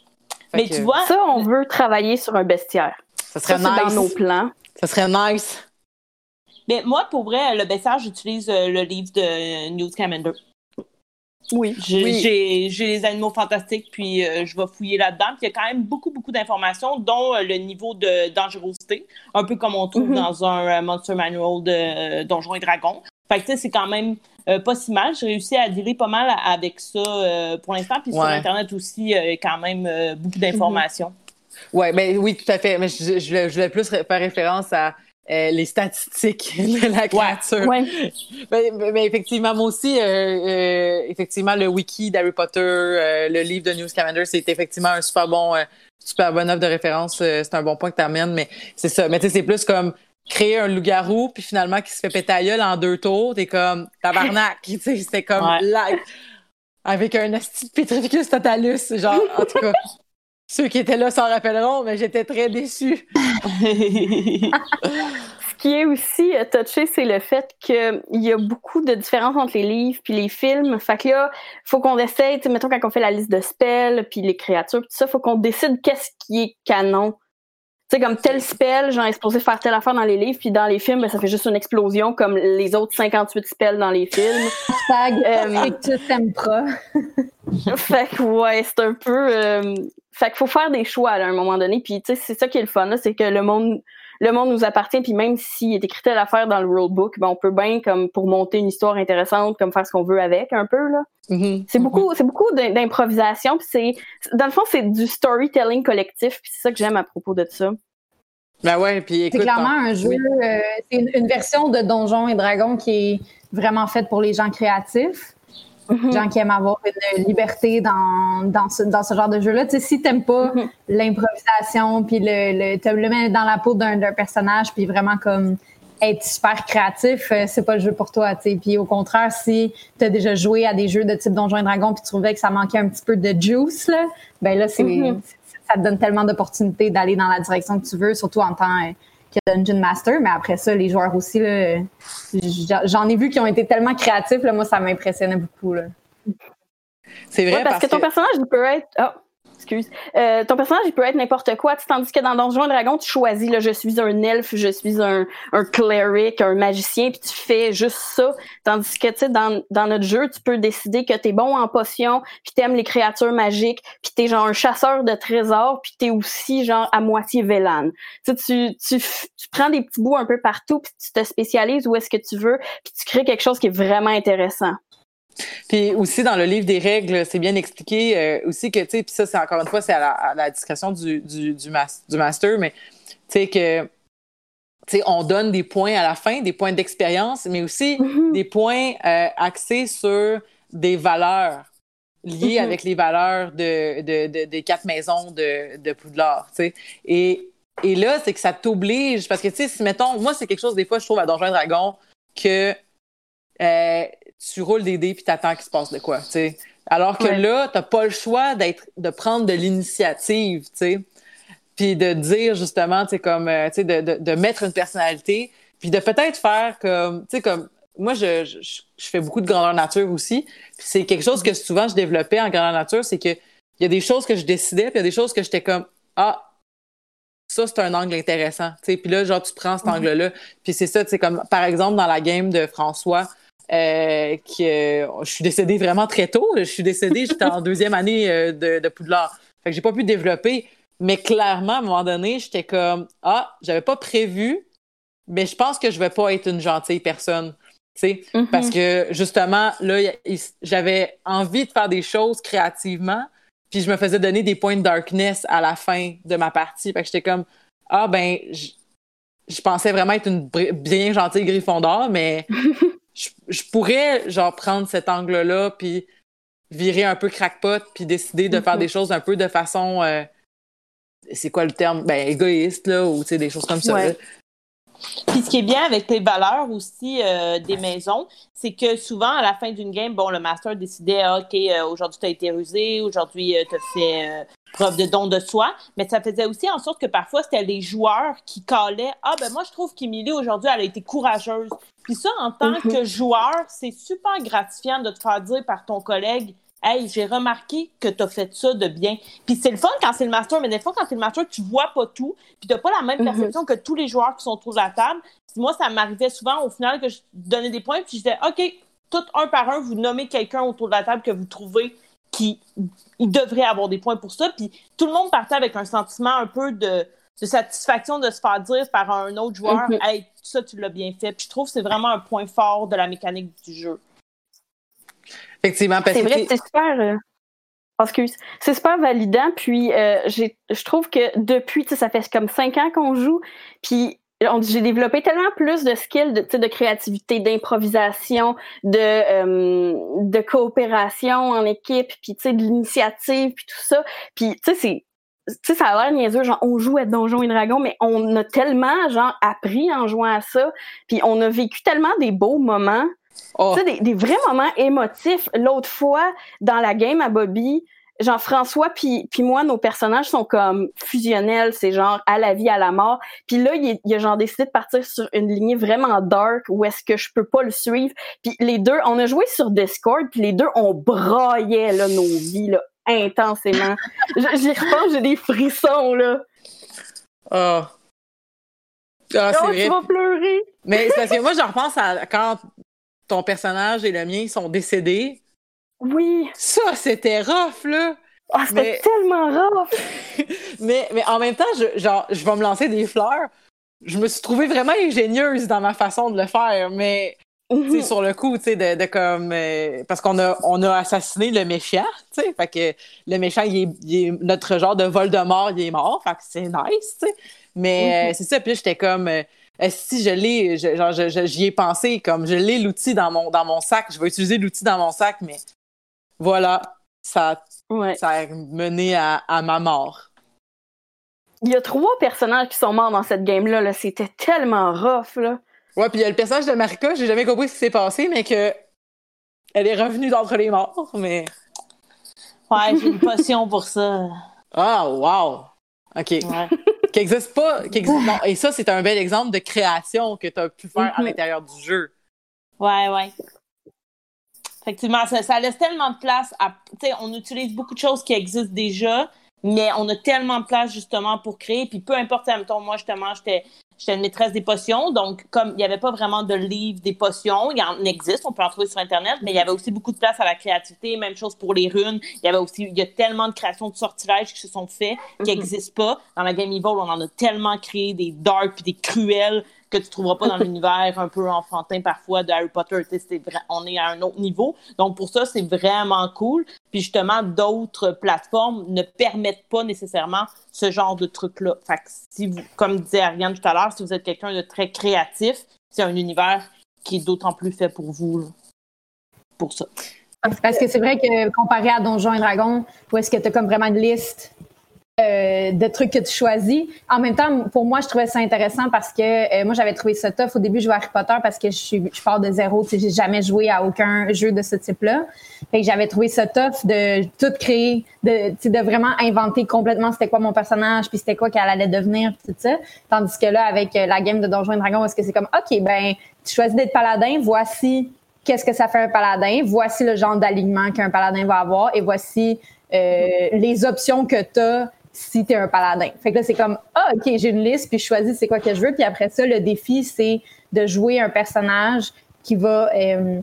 Mais tu vois. Ça, on veut travailler sur un bestiaire. Ça serait nice. dans nos plans. Ça serait nice. Mais moi, pour vrai, le bestiaire, j'utilise euh, le livre de News Commander. Oui. J'ai les animaux fantastiques, puis euh, je vais fouiller là-dedans. Puis il y a quand même beaucoup, beaucoup d'informations, dont le niveau de dangerosité, un peu comme on trouve mm-hmm. dans un Monster Manual de Donjons et Dragons. Fait que c'est quand même euh, pas si mal. J'ai réussi à dealer pas mal avec ça euh, pour l'instant. Puis sur Internet aussi, euh, quand même beaucoup d'informations. Ouais, mais oui, tout à fait. Mais je, je, voulais plus faire référence à les statistiques de la créature. Ouais. Mais, effectivement, moi aussi, effectivement, le wiki d'Harry Potter, le livre de News Calendar, c'est effectivement un super bon, super bonne œuvre de référence. c'est un bon point que tu amènes, mais c'est ça. Mais tu sais, c'est plus comme créer un loup-garou, puis finalement qui se fait péter à en deux tours, t'es comme tabarnak, tu sais, c'était comme ouais. Avec un asti Petrificus totalus, genre, en tout cas. Ceux qui étaient là s'en rappelleront, mais j'étais très déçue. Ce qui est aussi euh, touché, c'est le fait qu'il y a beaucoup de différences entre les livres puis les films. Fait que là, faut qu'on essaye, mettons quand on fait la liste de spells puis les créatures tout ça, faut qu'on décide qu'est-ce qui est canon. Tu sais, comme tel spell, genre, est supposé faire telle affaire dans les livres, puis dans les films, ben, ça fait juste une explosion comme les autres 58 spells dans les films. Hashtag euh, tu t'aimes pas. fait que, ouais, c'est un peu... Euh, fait qu'il faut faire des choix, à un moment donné, puis tu sais, c'est ça qui est le fun, là, c'est que le monde le monde nous appartient, puis même s'il est écrit telle affaire dans le rulebook, ben on peut bien comme pour monter une histoire intéressante, comme faire ce qu'on veut avec un peu là. Mm-hmm. C'est beaucoup, mm-hmm. c'est beaucoup d'improvisation, puis c'est dans le fond c'est du storytelling collectif, puis c'est ça que j'aime à propos de ça. Ben ouais, puis C'est clairement un jeu, euh, c'est une, version de Donjons et Dragons qui est vraiment faite pour les gens créatifs. Mm gens qui aiment avoir une liberté dans, dans, ce, dans ce genre de jeu-là. Tu sais, si t'aimes pas mm-hmm. l'improvisation, puis le, le, te le mettre dans la peau d'un personnage, puis vraiment comme être super créatif, euh, c'est pas le jeu pour toi. Tu sais. Puis au contraire, si tu as déjà joué à des jeux de type Donjons et Dragons, puis tu trouvais que ça manquait un petit peu de juice, là, ben là, c'est, mm-hmm. ça te donne tellement d'opportunités d'aller dans la direction que tu veux, surtout en que Dungeon Master, mais après ça, les joueurs aussi, j'en ai vu qui ont été tellement créatifs, là, moi, ça m'impressionnait beaucoup. C'est vrai. parce, que ton personnage, il peut être. Oh. Euh, ton personnage, il peut être n'importe quoi, tandis que dans Donjons et Dragons, tu choisis, là, je suis un elfe, je suis un, un cleric, un magicien, puis tu fais juste ça. Tandis que, tu sais, dans, dans notre jeu, tu peux décider que t'es bon en potions, puis t'aimes les créatures magiques, puis t'es genre un chasseur de trésors, puis t'es aussi genre à moitié Vélan. Tu, tu, tu, tu prends des petits bouts un peu partout, puis tu te spécialises où est-ce que tu veux, puis tu crées quelque chose qui est vraiment intéressant. Puis aussi dans le livre des règles, c'est bien expliqué euh, aussi que, tu sais, puis ça, c'est encore une fois, c'est à la, discrétion du, du, du, master, mais tu sais que, tu sais, on donne des points à la fin, des points d'expérience, mais aussi mm-hmm. des points euh, axés sur des valeurs liées mm-hmm. avec les valeurs de, de, des quatre maisons de, de Poudlard, tu sais. Et, et là, c'est que ça t'oblige, parce que, tu sais, si, mettons, moi, c'est quelque chose, des fois, je trouve à Donjons Dragon que euh, tu roules des dés puis t'attends qu'il se passe de quoi, tu sais. Alors que là, t'as pas le choix d'être, de prendre de l'initiative, tu sais. Puis de dire justement, tu sais, comme, euh, tu sais, de, de, de, mettre une personnalité, puis de peut-être faire comme, tu sais, comme, moi, je, je, je, fais beaucoup de grandeur nature aussi. Puis c'est quelque chose que souvent je développais en grandeur nature, c'est que il y a des choses que je décidais, puis il y a des choses que j'étais comme, ah, ça, c'est un angle intéressant. Tu sais, puis là, genre, tu prends cet angle-là. Puis c'est ça, tu sais, comme, par exemple, dans la game de François, euh, que je suis décédée vraiment très tôt. Je suis décédée, j'étais en deuxième année euh, de, de Poudlard. Fait que j'ai pas pu développer. Mais clairement, à un moment donné, j'étais comme Ah, j'avais pas prévu, mais je pense que je vais pas être une gentille personne. mm-hmm. Parce que justement, là, j'avais envie de faire des choses créativement, puis je me faisais donner des points de darkness à la fin de ma partie. Fait que j'étais comme Ah ben je pensais vraiment être une bien gentille Griffon d'or, mais je, pourrais genre prendre cet angle-là puis virer un peu crackpot puis décider de faire mhm. des choses un peu de façon euh, c'est quoi le terme? Ben égoïste là ou tu sais des choses comme ça Puis ce qui est bien avec les valeurs aussi euh, des maisons, c'est que souvent à la fin d'une game, bon, le master décidait, ah, OK, euh, aujourd'hui tu as été rusé, aujourd'hui tu as fait preuve de don de soi, mais ça faisait aussi en sorte que parfois c'était les joueurs qui callaient, ah ben moi je trouve qu'Emilie aujourd'hui elle a été courageuse. Puis ça, en tant mhm. que joueur, c'est super gratifiant de te faire dire par ton collègue Hey, j'ai remarqué que tu as fait ça de bien. Puis c'est le fun quand c'est le master, mais des fois, quand c'est le master, tu vois pas tout, puis tu pas la même mhm. perception que tous les joueurs qui sont autour de la table. moi, ça m'arrivait souvent au final que je donnais des points, puis je disais OK, tout un par un, vous nommez quelqu'un autour de la table que vous trouvez qui il devrait avoir des points pour ça. Puis tout le monde partait avec un sentiment un peu de de satisfaction de se faire dire par un autre joueur mhm. Hey, ça, tu l'as bien fait. Puis je trouve que c'est vraiment un point fort de la mécanique du jeu. Effectivement, C'est vrai, c'est super. Euh, oh, excuse. C'est super validant. Puis euh, je trouve que depuis, ça fait comme cinq ans qu'on joue. Puis j'ai développé tellement plus de skills de, de créativité, d'improvisation, de, euh, de coopération en équipe, puis de l'initiative, puis tout ça. Puis tu sais, c'est tu sais, ça a l'air niaiseux, genre, on joue à Donjons et Dragons, mais on a tellement, genre, appris en jouant à ça, puis on a vécu tellement des beaux moments, oh. tu sais, des, vrais moments émotifs. L'autre fois, dans la game à Bobby, Jean-François puis puis moi nos personnages sont comme fusionnels. C'est genre à la vie à la mort. Puis là il, il, a genre décidé de partir sur une lignée vraiment dark où est-ce que je peux pas le suivre. Puis les deux on a joué sur Discord puis les deux on braillait là nos vies là intensément. J'y repense j'ai des frissons là. Oh. Ah, oh, tu vas pleurer. Mais c'est parce que moi je repense à quand ton personnage et le mien sont décédés oui. Ça, c'était rough, là. Ah, c'était tellement rough. mais, mais en même temps, je, genre, je vais me lancer des fleurs. Je me suis trouvée vraiment ingénieuse dans ma façon de le faire, mais mm sur le coup, tu sais, de, de, comme euh, parce qu'on a on a assassiné le méchant, tu sais, fait que le méchant, il est, il est, notre genre de vol de mort, il est mort, fait que c'est nice, tu sais. Mais euh, c'est ça, puis j'étais comme euh, si je l'ai, j'y ai pensé, comme je l'ai l'outil dans mon, dans mon sac, je vais utiliser l'outil dans mon sac, mais voilà, ça, ça a mené à, ma mort. Il y a trois personnages qui sont morts dans cette game-là. -là, C'était tellement rough. Là. Ouais, puis il y a le personnage de Marika, j'ai jamais compris ce qui s'est passé, mais que elle est revenue d'entre les morts, mais. Ouais, j'ai une potion pour ça. Ah, wow! OK. Ouais. Qui existe pas. Qui existe... Non. Et ça, c'est un bel exemple de création que tu as pu faire à mm-hmm. l'intérieur du jeu. Ouais, ouais. Effectivement, ça, laisse tellement de place à. Tu sais, on utilise beaucoup de choses qui existent déjà, mais on a tellement de place justement pour créer. Puis peu importe, temps, moi justement, j'étais j'étais une maîtresse des potions, donc comme il n'y avait pas vraiment de livre des potions, il en existe, on peut en trouver sur Internet, mais il y avait aussi beaucoup de place à la créativité, même chose pour les runes. Il y avait aussi, il y a tellement de créations de sortilèges qui se sont faits, qui n'existent mm-hmm. pas. Dans la Game Evil, on en a tellement créé des dark des cruels que tu trouveras pas dans l'univers un peu enfantin parfois de Harry Potter. Vrai, on est à un autre niveau. Donc pour ça, c'est vraiment cool. Puis justement, d'autres plateformes ne permettent pas nécessairement ce genre de truc-là. Fait que si vous, comme disait Ariane tout à l'heure, si vous êtes quelqu'un de très créatif, c'est un univers qui est d'autant plus fait pour vous. pour ça. Parce que c'est vrai que comparé à Donjons et Dragons, où est-ce que tu as comme vraiment une liste euh, de trucs que tu choisis. En même temps, pour moi, je trouvais ça intéressant parce que euh, moi, j'avais trouvé ça tough. Au début, je jouais à Harry Potter parce que je, suis, je pars de zéro. Tu sais, j'ai jamais joué à aucun jeu de ce type-là. Fait que j'avais trouvé ça tough de tout créer, de, tu sais, de vraiment inventer complètement c'était quoi mon personnage, puis c'était quoi qu'elle allait devenir, tout ça. Tandis que là, avec euh, la game de Donjons et Dragons, est-ce que c'est comme, OK, ben, tu choisis d'être paladin, voici qu'est-ce que ça fait un paladin, voici le genre d'alignement qu'un paladin va avoir, et voici les options que tu as si tu es un paladin. Fait que là, c'est comme, ah, OK, j'ai une liste, puis je choisis c'est quoi que je veux. Puis après ça, le défi, c'est de jouer un personnage qui va euh,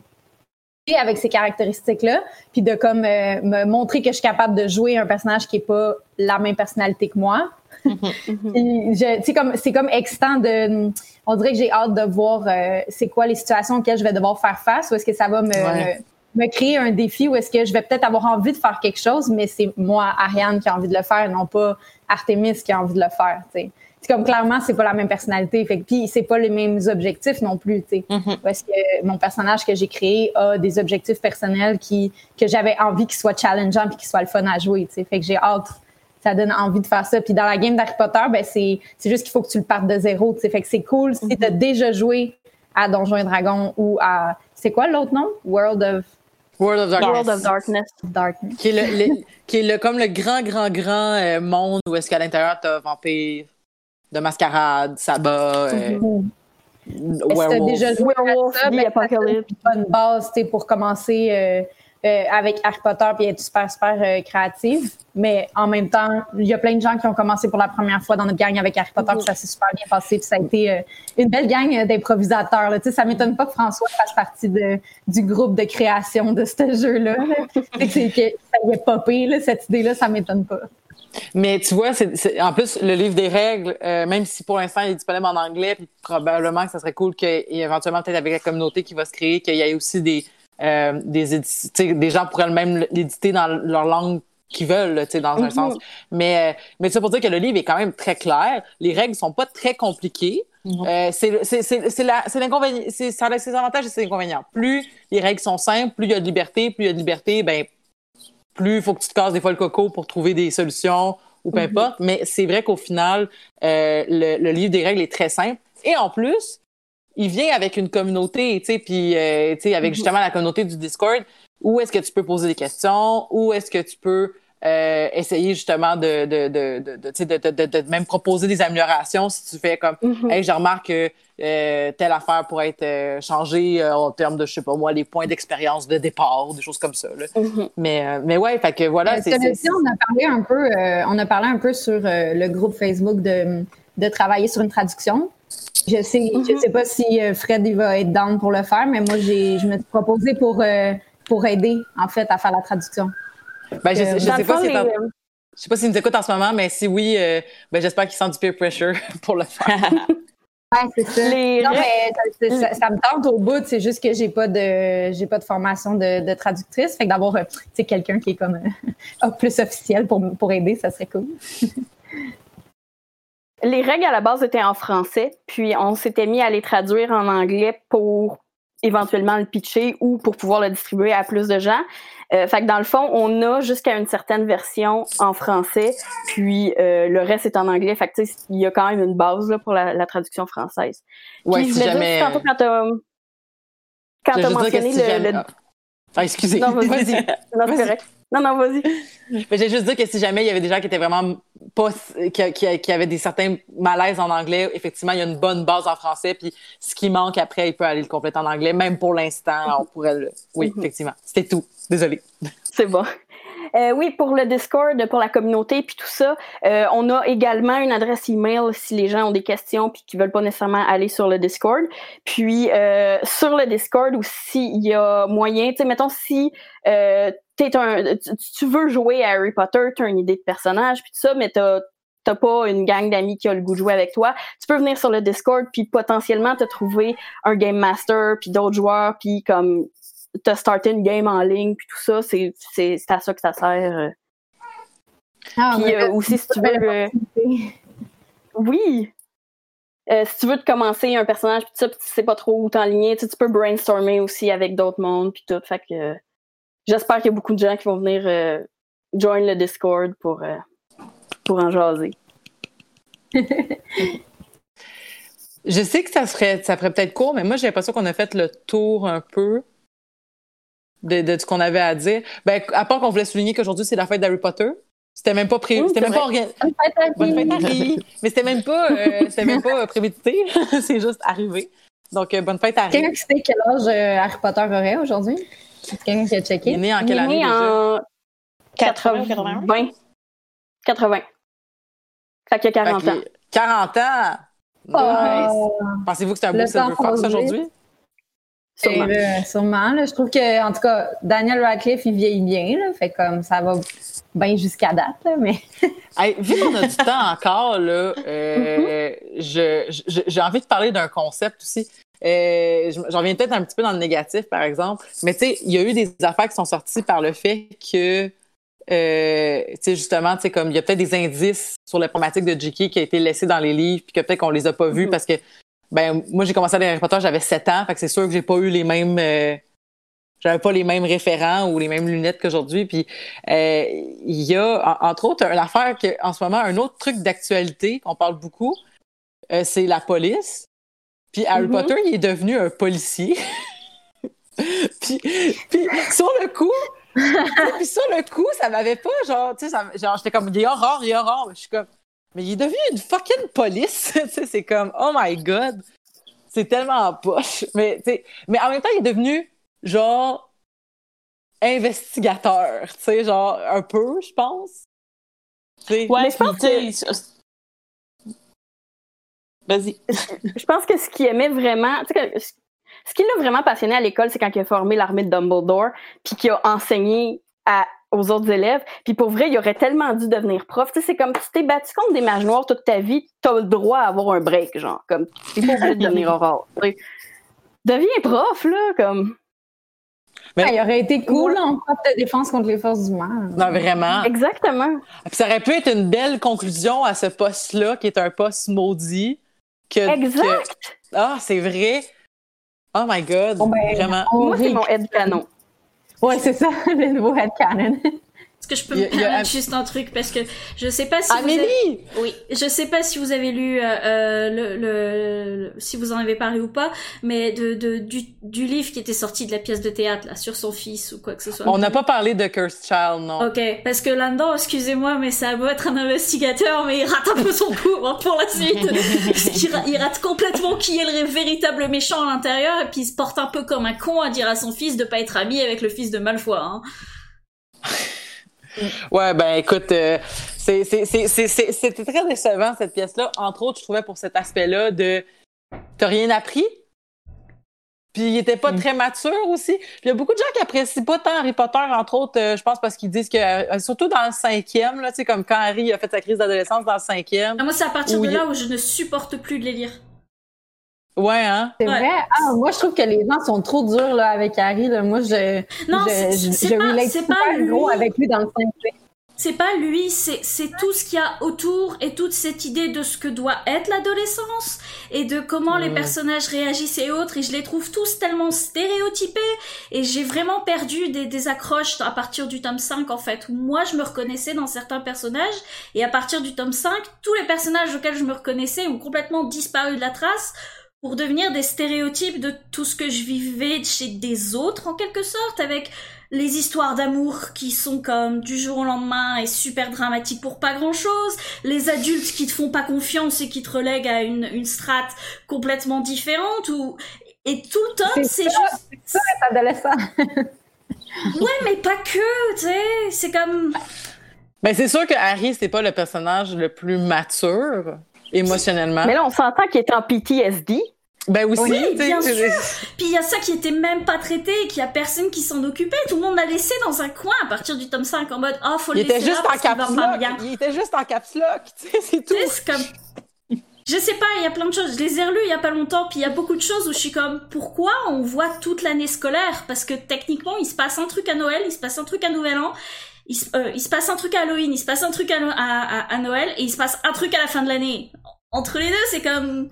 avec ces caractéristiques-là, puis de comme euh, me montrer que je suis capable de jouer un personnage qui est pas la même personnalité que moi. c'est comme c'est comme excitant de on dirait que j'ai hâte de voir euh, c'est quoi les situations auxquelles je vais devoir faire face ou est-ce que ça va me, me créer un défi où est-ce que je vais peut-être avoir envie de faire quelque chose, mais c'est moi, Ariane, qui a envie de le faire, non pas Artemis qui a envie de le faire. C'est comme clairement, c'est pas la même personnalité. Fait puis c'est pas les mêmes objectifs non plus. Mm-hmm. Parce que mon personnage que j'ai créé a des objectifs personnels qui que j'avais envie qu'ils soient challengeants puis qu'ils soient le fun à jouer. Fait que j'ai hâte ça donne envie de faire ça. Puis dans la game d'Harry Potter, ben c'est, juste qu'il faut que tu le partes de zéro. Fait que c'est cool si tu as mm-hmm. déjà joué à Donjons et Dragons ou à. C'est quoi l'autre nom? World of. World of Darkness. World of Darkness. Darkness. Qui est, le, qui est le, comme le grand, grand, grand euh, monde où est-ce qu'à l'intérieur, t'as vampire, de mascarade, sabbat, euh, werewolf. déjà joué werewolf, ça, mais apocalypse. Une bonne base pour commencer euh, euh, avec Harry Potter puis être super, super euh, créative. Mais en même temps, il y a plein de gens qui ont commencé pour la première fois dans notre gang avec Harry Potter, puis ça s'est super bien passé, puis ça a été euh, une belle gang d'improvisateurs. Tu sais, ça m'étonne pas que François fasse partie de, du groupe de création de ce jeu-là. c'est que ça y est popé, là, cette idée-là, ça m'étonne pas. Mais tu vois, c'est, en plus, le livre des règles, même si pour l'instant il est disponible en anglais, puis probablement que ça serait cool qu'il y ait éventuellement peut-être avec la communauté qui va se créer, qu'il y ait aussi des, euh, des, des gens pourraient même l'éditer dans leur langue qu'ils veulent, dans un mm-hmm. sens. Mais, euh, mais ça pour dire que le livre est quand même très clair. Les règles sont pas très compliquées. Euh, c'est. Ça a ses avantages et ses inconvénients. Plus les règles sont simples, plus il y a de liberté. Plus il y a de liberté, ben, plus il faut que tu te casses des fois le coco pour trouver des solutions ou peu mm-hmm. importe. Mais c'est vrai qu'au final, le, le livre des règles est très simple. Et en plus, il vient avec une communauté, tu sais, puis euh, tu sais, avec mhm. justement la communauté du Discord, où est-ce que tu peux poser des questions, où est-ce que tu peux euh, essayer justement de, de, de, de, de, même proposer des améliorations si tu fais comme mm-hmm. hey, je remarque que euh, telle affaire pourrait être euh, changée en termes de, je sais pas moi, les points d'expérience de départ, des choses comme ça. Mm-hmm. Mais, mais ouais, fait que voilà. c'est, on a parlé un peu, on a parlé un peu sur le groupe Facebook de, de travailler sur une traduction. Je sais, je mm-hmm. sais pas si Fred il va être down pour le faire, mais moi j'ai, je me suis proposé pour, pour aider en fait à faire la traduction. Ben, je, ne sais pas si je sais pas s'il nous écoute en ce moment, mais si oui, euh, ben, j'espère qu'il sent du peer pressure pour le faire. Oui, c'est ça. Non, mais ça, me tente au bout. C'est juste que j'ai pas de j'ai pas de formation de, traductrice. Fait que d'avoir euh, quelqu'un qui est comme euh, plus officiel pour, pour aider, ça serait cool. Les règles à la base étaient en français, puis on s'était mis à les traduire en anglais pour éventuellement le pitcher ou pour pouvoir le distribuer à plus de gens. Euh, fait que dans le fond, on a jusqu'à une certaine version en français, puis euh, le reste est en anglais. Fait que il y a quand même une base là, pour la, traduction française. Ouais, si jamais... Dire, quand t'as quand t'as mentionné le, Ah, excusez. Non, vas-y. non, c'est correct. Non, non, vas-y. J'ai juste dire que si jamais il y avait des gens qui étaient vraiment pas, qui, qui, avaient des certains malaises en anglais, effectivement, il y a une bonne base en français, puis ce qui manque après, il peut aller le compléter en anglais. Même pour l'instant, on pourrait le. Oui, mhm. effectivement. C'était tout. Désolée. C'est bon. Euh, oui, pour le Discord, pour la communauté, puis tout ça, euh, on a également une adresse email si les gens ont des questions puis qui veulent pas nécessairement aller sur le Discord. Puis euh, sur le Discord aussi, il y a moyen, tu sais, mettons si euh, es un, tu, veux jouer à Harry Potter, tu as une idée de personnage puis tout ça, mais t'as t'as pas une gang d'amis qui a le goût de jouer avec toi, tu peux venir sur le Discord puis potentiellement te trouver un game master puis d'autres joueurs puis comme te starter une game en ligne, puis tout ça, c'est, c'est, à ça que ça sert. Euh. Ah, puis euh, aussi, si tu veux. Euh, oui! si tu veux te commencer un personnage, puis tu sais pas trop où t'enligner, tu, tu peux brainstormer aussi avec d'autres mondes, puis tout. Fait que j'espère qu'il y a beaucoup de gens qui vont venir join le Discord pour, pour en jaser. Je sais que ça serait, ça ferait peut-être court, mais moi j'ai l'impression qu'on a fait le tour un peu de, ce qu'on avait à dire. Ben, à part qu'on voulait souligner qu'aujourd'hui, c'est la fête d'Harry Potter. C'était même pas prévu. c'était même pas organisé. Bonne fête Harry. Mais c'était même pas, euh, c'était même pas euh, prémédité. c'est juste arrivé. Donc, euh, bonne fête Harry. Quelqu'un qui sait quel âge Harry Potter aurait aujourd'hui? Quelqu'un qui a checké? Il est né en quelle année? Il est né en 80, 80. 20. 80. Fait qu'il a 40 ans. 40 ans! Oh. Pensez-vous que c'est un beau Silver Fox aujourd'hui? Sûrement. sûrement je trouve que, en tout cas, Daniel Radcliffe, il vieillit bien. Là, fait comme ça va bien jusqu'à date. Là, mais... vu qu'on a du temps encore, là, euh, mm-hmm. j'ai envie de parler d'un concept aussi. Euh, J'en viens peut-être un petit peu dans le négatif, par exemple. Mais tu sais, il y a eu des affaires qui sont sorties par le fait que, euh, tu sais, justement, tu comme il y a peut-être des indices sur les problématiques de J.K. qui a été laissés dans les livres, puis que peut-être qu'on les a pas vus mm-hmm. parce que ben moi j'ai commencé à lire Harry Potter, j'avais 7 ans, fait que c'est sûr que j'ai pas eu les mêmes euh, j'avais pas les mêmes référents ou les mêmes lunettes qu'aujourd'hui. Puis euh, il y a entre autres une affaire que en ce moment un autre truc d'actualité qu'on parle beaucoup, euh, c'est la police. Puis Harry mm-hmm. Potter, il est devenu un policier. puis, puis sur le coup, puis sur le coup, ça m'avait pas genre, tu sais, genre j'étais comme il est horreur, il est horreur. Je suis comme mais il est devenu une fucking police. c'est comme, oh my god. C'est tellement poche. Mais, mais en même temps, il est devenu, genre, investigateur. Tu sais, genre, un peu, je pense. ouais, mais je pense que. Vas-y. je pense que ce qu'il aimait vraiment. Ce qui l'a vraiment passionné à l'école, c'est quand il a formé l'armée de Dumbledore, puis qu'il a enseigné à aux autres élèves. Puis pour vrai, il aurait tellement dû devenir prof. Tu sais, c'est comme si t'es battu contre des mages noirs toute ta vie, t'as le droit à avoir un break, genre. Comme, t'es pas obligé de devenir aurore. Deviens prof, là, comme. Mais... il aurait été cool en prof de défense contre les forces du mal. Non, vraiment. Exactement. Puis ça aurait pu être une belle conclusion à ce poste-là, qui est un poste maudit. Que, exact. Ah, c'est vrai. Oh my God. Ben, vraiment. Moi, c'est mon head Ouais, c'est ça, le nouveau headcanon. Est-ce que je peux me permettre juste un truc? Parce que je sais pas si Amélie! vous avez... oui. Je sais pas si vous avez lu euh, euh le, le, si vous en avez parlé ou pas mais de, de du, du, livre qui était sorti de la pièce de théâtre là sur son fils ou quoi que ce soit. On n'a pas parlé de Cursed Child non. Ok parce que là-dedans excusez-moi mais ça a beau être un investigateur mais il rate un peu son coup hein, pour la suite. Il, rate complètement qui est le véritable méchant à l'intérieur et puis il se porte un peu comme un con à dire à son fils de pas être ami avec le fils de Malfoy hein. Ouais, ben écoute, euh, c'était très décevant cette pièce-là. Entre autres, je trouvais pour cet aspect-là de t'as rien appris. Puis il était pas mm. très mature aussi. Puis il y a beaucoup de gens qui apprécient pas tant Harry Potter, entre autres, euh, je pense parce qu'ils disent que, euh, surtout dans le cinquième, là, tu sais, comme quand Harry a fait sa crise d'adolescence dans le cinquième. Ah, moi, c'est à partir de là où je ne supporte plus de les lire. Ouais, hein? C'est vrai? Ah, moi, je trouve que les gens sont trop durs là, avec Harry. Là. Moi, je. Non, c'est pas, pas lui. avec lui dans le 5 c'est pas lui, c'est tout ce qu'il y a autour et toute cette idée de ce que doit être l'adolescence et de comment les personnages réagissent et autres. Et je les trouve tous tellement stéréotypés et j'ai vraiment perdu des, des accroches à partir du tome 5 en fait. Où moi je me reconnaissais dans certains personnages et à partir du tome 5, tous les personnages auxquels je me reconnaissais ont complètement disparu de la trace pour devenir des stéréotypes de tout ce que je vivais chez des autres en quelque sorte, avec les histoires d'amour qui sont comme du jour au lendemain et super dramatiques pour pas grand chose, les adultes qui te font pas confiance et qui te relèguent à une, une strate complètement différente ou et tout le temps c'est juste c'est adolescent. ouais mais pas que tu sais c'est comme mais c'est sûr que Harry c'est pas le personnage le plus mature émotionnellement mais là on s'entend qu'il est en PTSD ben aussi, oui, bien sûr. Puis il y a ça qui était même pas traité, qu'il y a personne qui s'en occupait. Tout le monde l'a laissé dans un coin à partir du tome 5 en mode oh faut le il laisser était juste là en caps lock. Il était juste en caps lock, tu sais, c'est tout. Comme je sais pas, il y a plein de choses. Je les ai relus il y a pas longtemps, puis il y a beaucoup de choses où je suis comme, pourquoi on voit toute l'année scolaire? Parce que techniquement, il se passe un truc à Noël, il se passe un truc à Nouvel An, il se, euh, il se passe un truc à Halloween, il se passe un truc à, à, à, Noël, et il se passe un truc à la fin de l'année. Entre les deux, c'est comme,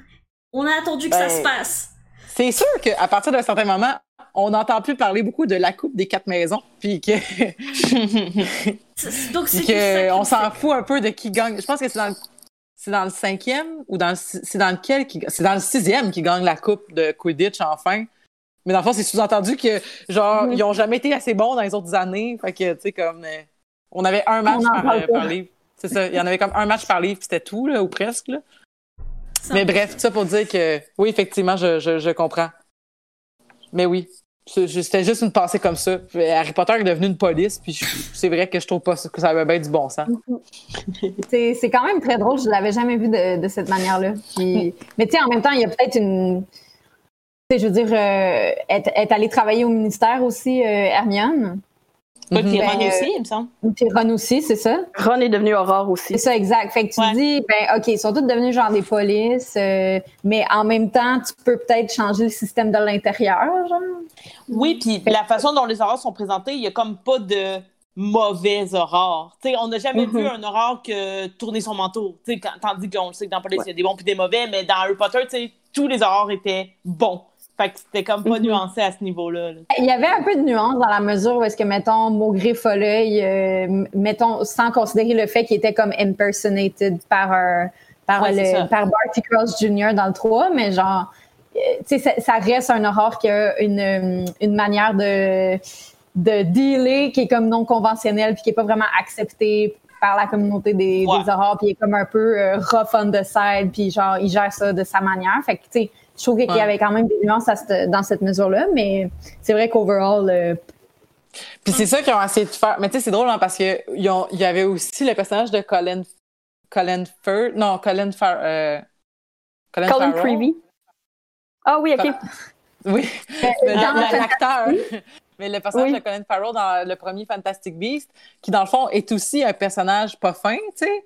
on a attendu que ça se ben, passe. C'est sûr qu'à partir d'un certain moment, on n'entend plus parler beaucoup de la coupe des quatre maisons, puis que. Donc, c'est on s'en fout un peu de qui gagne. Je pense que c'est dans le, c'est dans le cinquième ou dans c'est dans lequel qui, c'est dans le sixième qui gagne la coupe de Quidditch enfin. Mais dans le fond, c'est sous-entendu que genre ils ont jamais été assez bons dans les autres années. Fait que tu sais comme euh, on avait un match par, livre. C'est ça. Il y en avait comme un match par livre, c'était tout là, ou presque là. Mais bref, ça pour dire que oui, effectivement, je, je, comprends. Mais oui, c'était juste une pensée comme ça. Harry Potter est devenu une police, puis c'est vrai que je trouve pas que ça avait bien du bon sens. c'est quand même très drôle, je l'avais jamais vu de, cette manière-là. Mais tu sais, en même temps, il y a peut-être une. Tu sais, je veux dire, euh, être, être allé travailler au ministère aussi, euh, Hermione. Ron ben, aussi, il me semble. Ron aussi, c'est ça? Ron est devenu Aurore aussi. C'est ça, exact. Fait que tu dis, ben, OK, ils sont tous devenus genre des polices, euh, mais en même temps, tu peux peut-être changer le système de l'intérieur, genre. Oui, puis la façon dont les aurores sont présentées, il n'y a comme pas de mauvais aurores. sais, on n'a jamais vu mm-hmm. un aurore que tourner son manteau. sais, tandis qu'on sait que dans Police, il y a des bons puis des mauvais, mais dans Harry Potter, tous les aurores étaient bons. Fait que c'était comme pas mhm. nuancé à ce niveau-là. Il y avait un peu de nuance dans la mesure où est-ce que, mettons, Maugré Folleuil, euh, mettons, sans considérer le fait qu'il était comme impersonated par un, par, le, par Barty Cross Jr. dans le 3, mais genre, euh, tu sais, ça, reste un horreur qui a une, une manière de, de dealer qui est comme non conventionnelle puis qui est pas vraiment acceptée par la communauté des, des horreurs puis il est comme un peu euh, rough on the side puis genre, il gère ça de sa manière. Fait que, tu sais, je trouve qu'il y avait quand même des nuances dans cette mesure-là, mais c'est vrai qu'overall. Euh, Puis c'est ça qu'ils ont essayé de faire. Mais tu sais, c'est drôle hein, parce qu'il y avait aussi le personnage de Colin. Colin Fur. Non, Colin Far. Euh, Colin, Colin Ah oui, OK. Oui, l'acteur. Mais le personnage de Colin Farrell dans le premier Fantastic Beast, qui dans le fond est aussi un personnage pas fin, tu sais,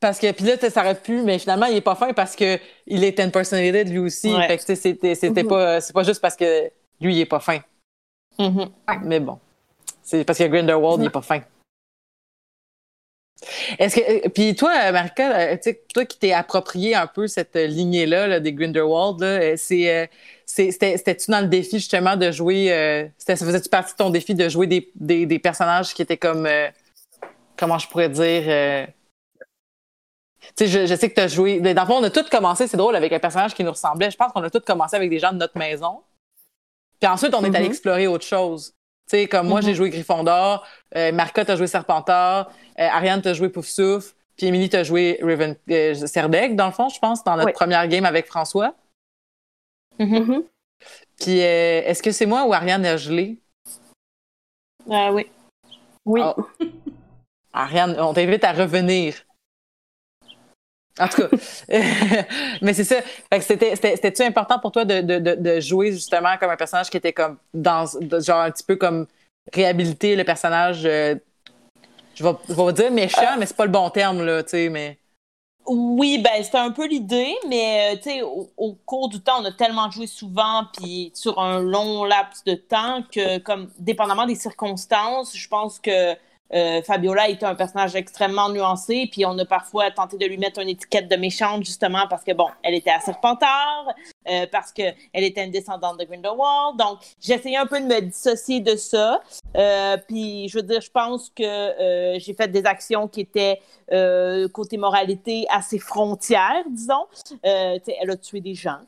parce que, puis là, ça aurait pu, mais finalement, il est pas fin parce que il est de lui aussi. Fait que c'était, c'était mm-hmm. pas, c'est pas juste parce que lui, il est pas fin. Mm-hmm. Mais bon. C'est parce que Grindelwald, il est pas fin. Est-ce que, euh, puis toi, Marika, euh, toi qui t'es approprié un peu cette lignée-là des Grindelwald, là, euh, c'est, c'était-tu dans le défi justement de jouer, ça faisait-tu partie de ton défi de jouer des, des, des personnages qui étaient comme comment je pourrais dire. Euh, tu sais, je, sais que tu as joué. Dans le fond, on a tous commencé, c'est drôle, avec un personnage qui nous ressemblait. Je pense qu'on a tous commencé avec des gens de notre maison. Puis ensuite, on est allé mm-hmm. explorer autre chose. Tu sais, comme moi, j'ai mm-hmm. joué Gryffondor, euh, Marca, t'as joué Serpentard, euh, Ariane, t'as joué Poufsouffle, puis Émilie, t'as joué Raven, euh, Serdeg, dans le fond, je pense, dans notre première game avec François. Mm-hmm. Puis, euh, est-ce que c'est moi ou Ariane a gelé? oui. Oui. Oh. Ariane, on t'invite à revenir. En tout cas, mais c'est ça. C'était-tu important pour toi de, de, de, jouer justement comme un personnage qui était comme dans genre un petit peu comme réhabiliter le personnage euh, je vais, dire méchant, mais c'est pas le bon terme, là, tu sais, mais. Oui, ben c'était un peu l'idée, mais euh, tu sais, au, au, cours du temps, on a tellement joué souvent, puis sur un long laps de temps que, comme dépendamment des circonstances, je pense que euh, Fabiola était un personnage extrêmement nuancé, puis on a parfois tenté de lui mettre une étiquette de méchante justement parce que bon, elle était à Serpentard, euh, parce que elle était une descendante de Grindelwald. Donc j'essayais un peu de me dissocier de ça. Euh, puis je veux dire, je pense que euh, j'ai fait des actions qui étaient côté moralité assez frontières, disons. elle a tué des gens.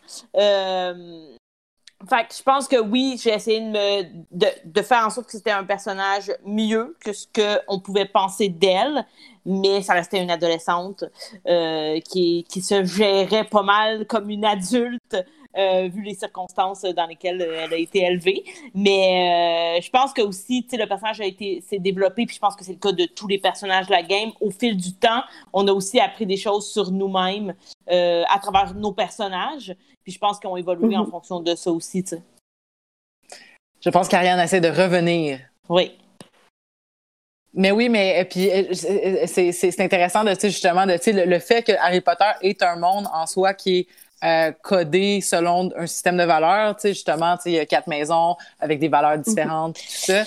Fait que je pense que oui, j'ai essayé de, me, de, de, faire en sorte que c'était un personnage mieux que ce qu'on pouvait penser d'elle, mais ça restait une adolescente euh, qui, qui se gérait pas mal comme une adulte euh, vu les circonstances dans lesquelles elle a été élevée. Mais euh, je pense que aussi, le personnage a été s'est développé, puis je pense que c'est le cas de tous les personnages de la game. Au fil du temps, on a aussi appris des choses sur nous-mêmes euh, à travers nos personnages. Puis je pense qu'ils ont évolué en mhm. fonction de ça aussi. sais. Je pense qu'Ariane essaie de revenir. Oui. Mais oui, mais puis c'est intéressant de justement de le, le fait que Harry Potter est un monde en soi qui est euh, codé selon un système de valeurs. Tu sais, justement, tu sais, il y a quatre maisons avec des valeurs différentes, tout ça.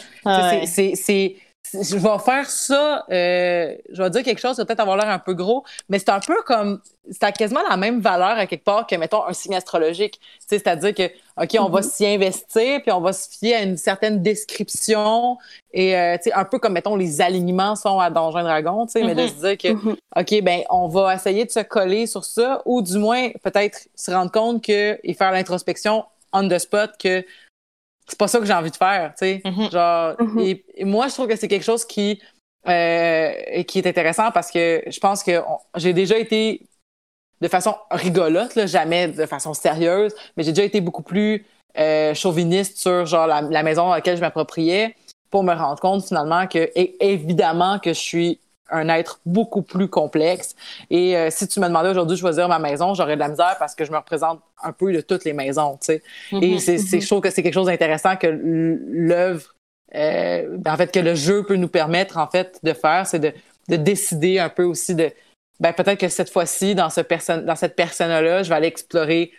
C'est je vais faire ça, euh, je vais dire quelque chose, ça va peut-être avoir l'air un peu gros, mais c'est un peu comme, c'est quasiment la même valeur à quelque part que, mettons, un signe astrologique. C'est-à-dire que, OK, on va mm-hmm. s'y investir, puis on va se fier à une certaine description, et euh, un peu comme, mettons, les alignements sont à Donjon Dragon, mais de mm-hmm. se dire que, mm-hmm. OK, ben on va essayer de se coller sur ça, ou du moins, peut-être se rendre compte que, et faire l'introspection on the spot que c'est pas ça que j'ai envie de faire, tu sais. Mm-hmm. Genre, mm-hmm. et, moi, je trouve que c'est quelque chose qui, euh, qui est intéressant parce que je pense que j'ai déjà été de façon rigolote, là, jamais de façon sérieuse, mais j'ai déjà été beaucoup plus euh, chauviniste sur genre la, la maison à laquelle je m'appropriais pour me rendre compte finalement que évidemment que je suis un être beaucoup plus complexe. Et euh, si tu me demandais aujourd'hui de choisir ma maison, j'aurais de la misère parce que je me représente un peu de toutes les maisons, tu sais. Et mm-hmm. c'est, je trouve que c'est quelque chose d'intéressant que l'œuvre, euh, en fait, que le jeu peut nous permettre, en fait, de faire, c'est de, de décider un peu aussi de, ben, peut-être que cette fois-ci, dans, ce personne, dans cette personne-là, je vais aller explorer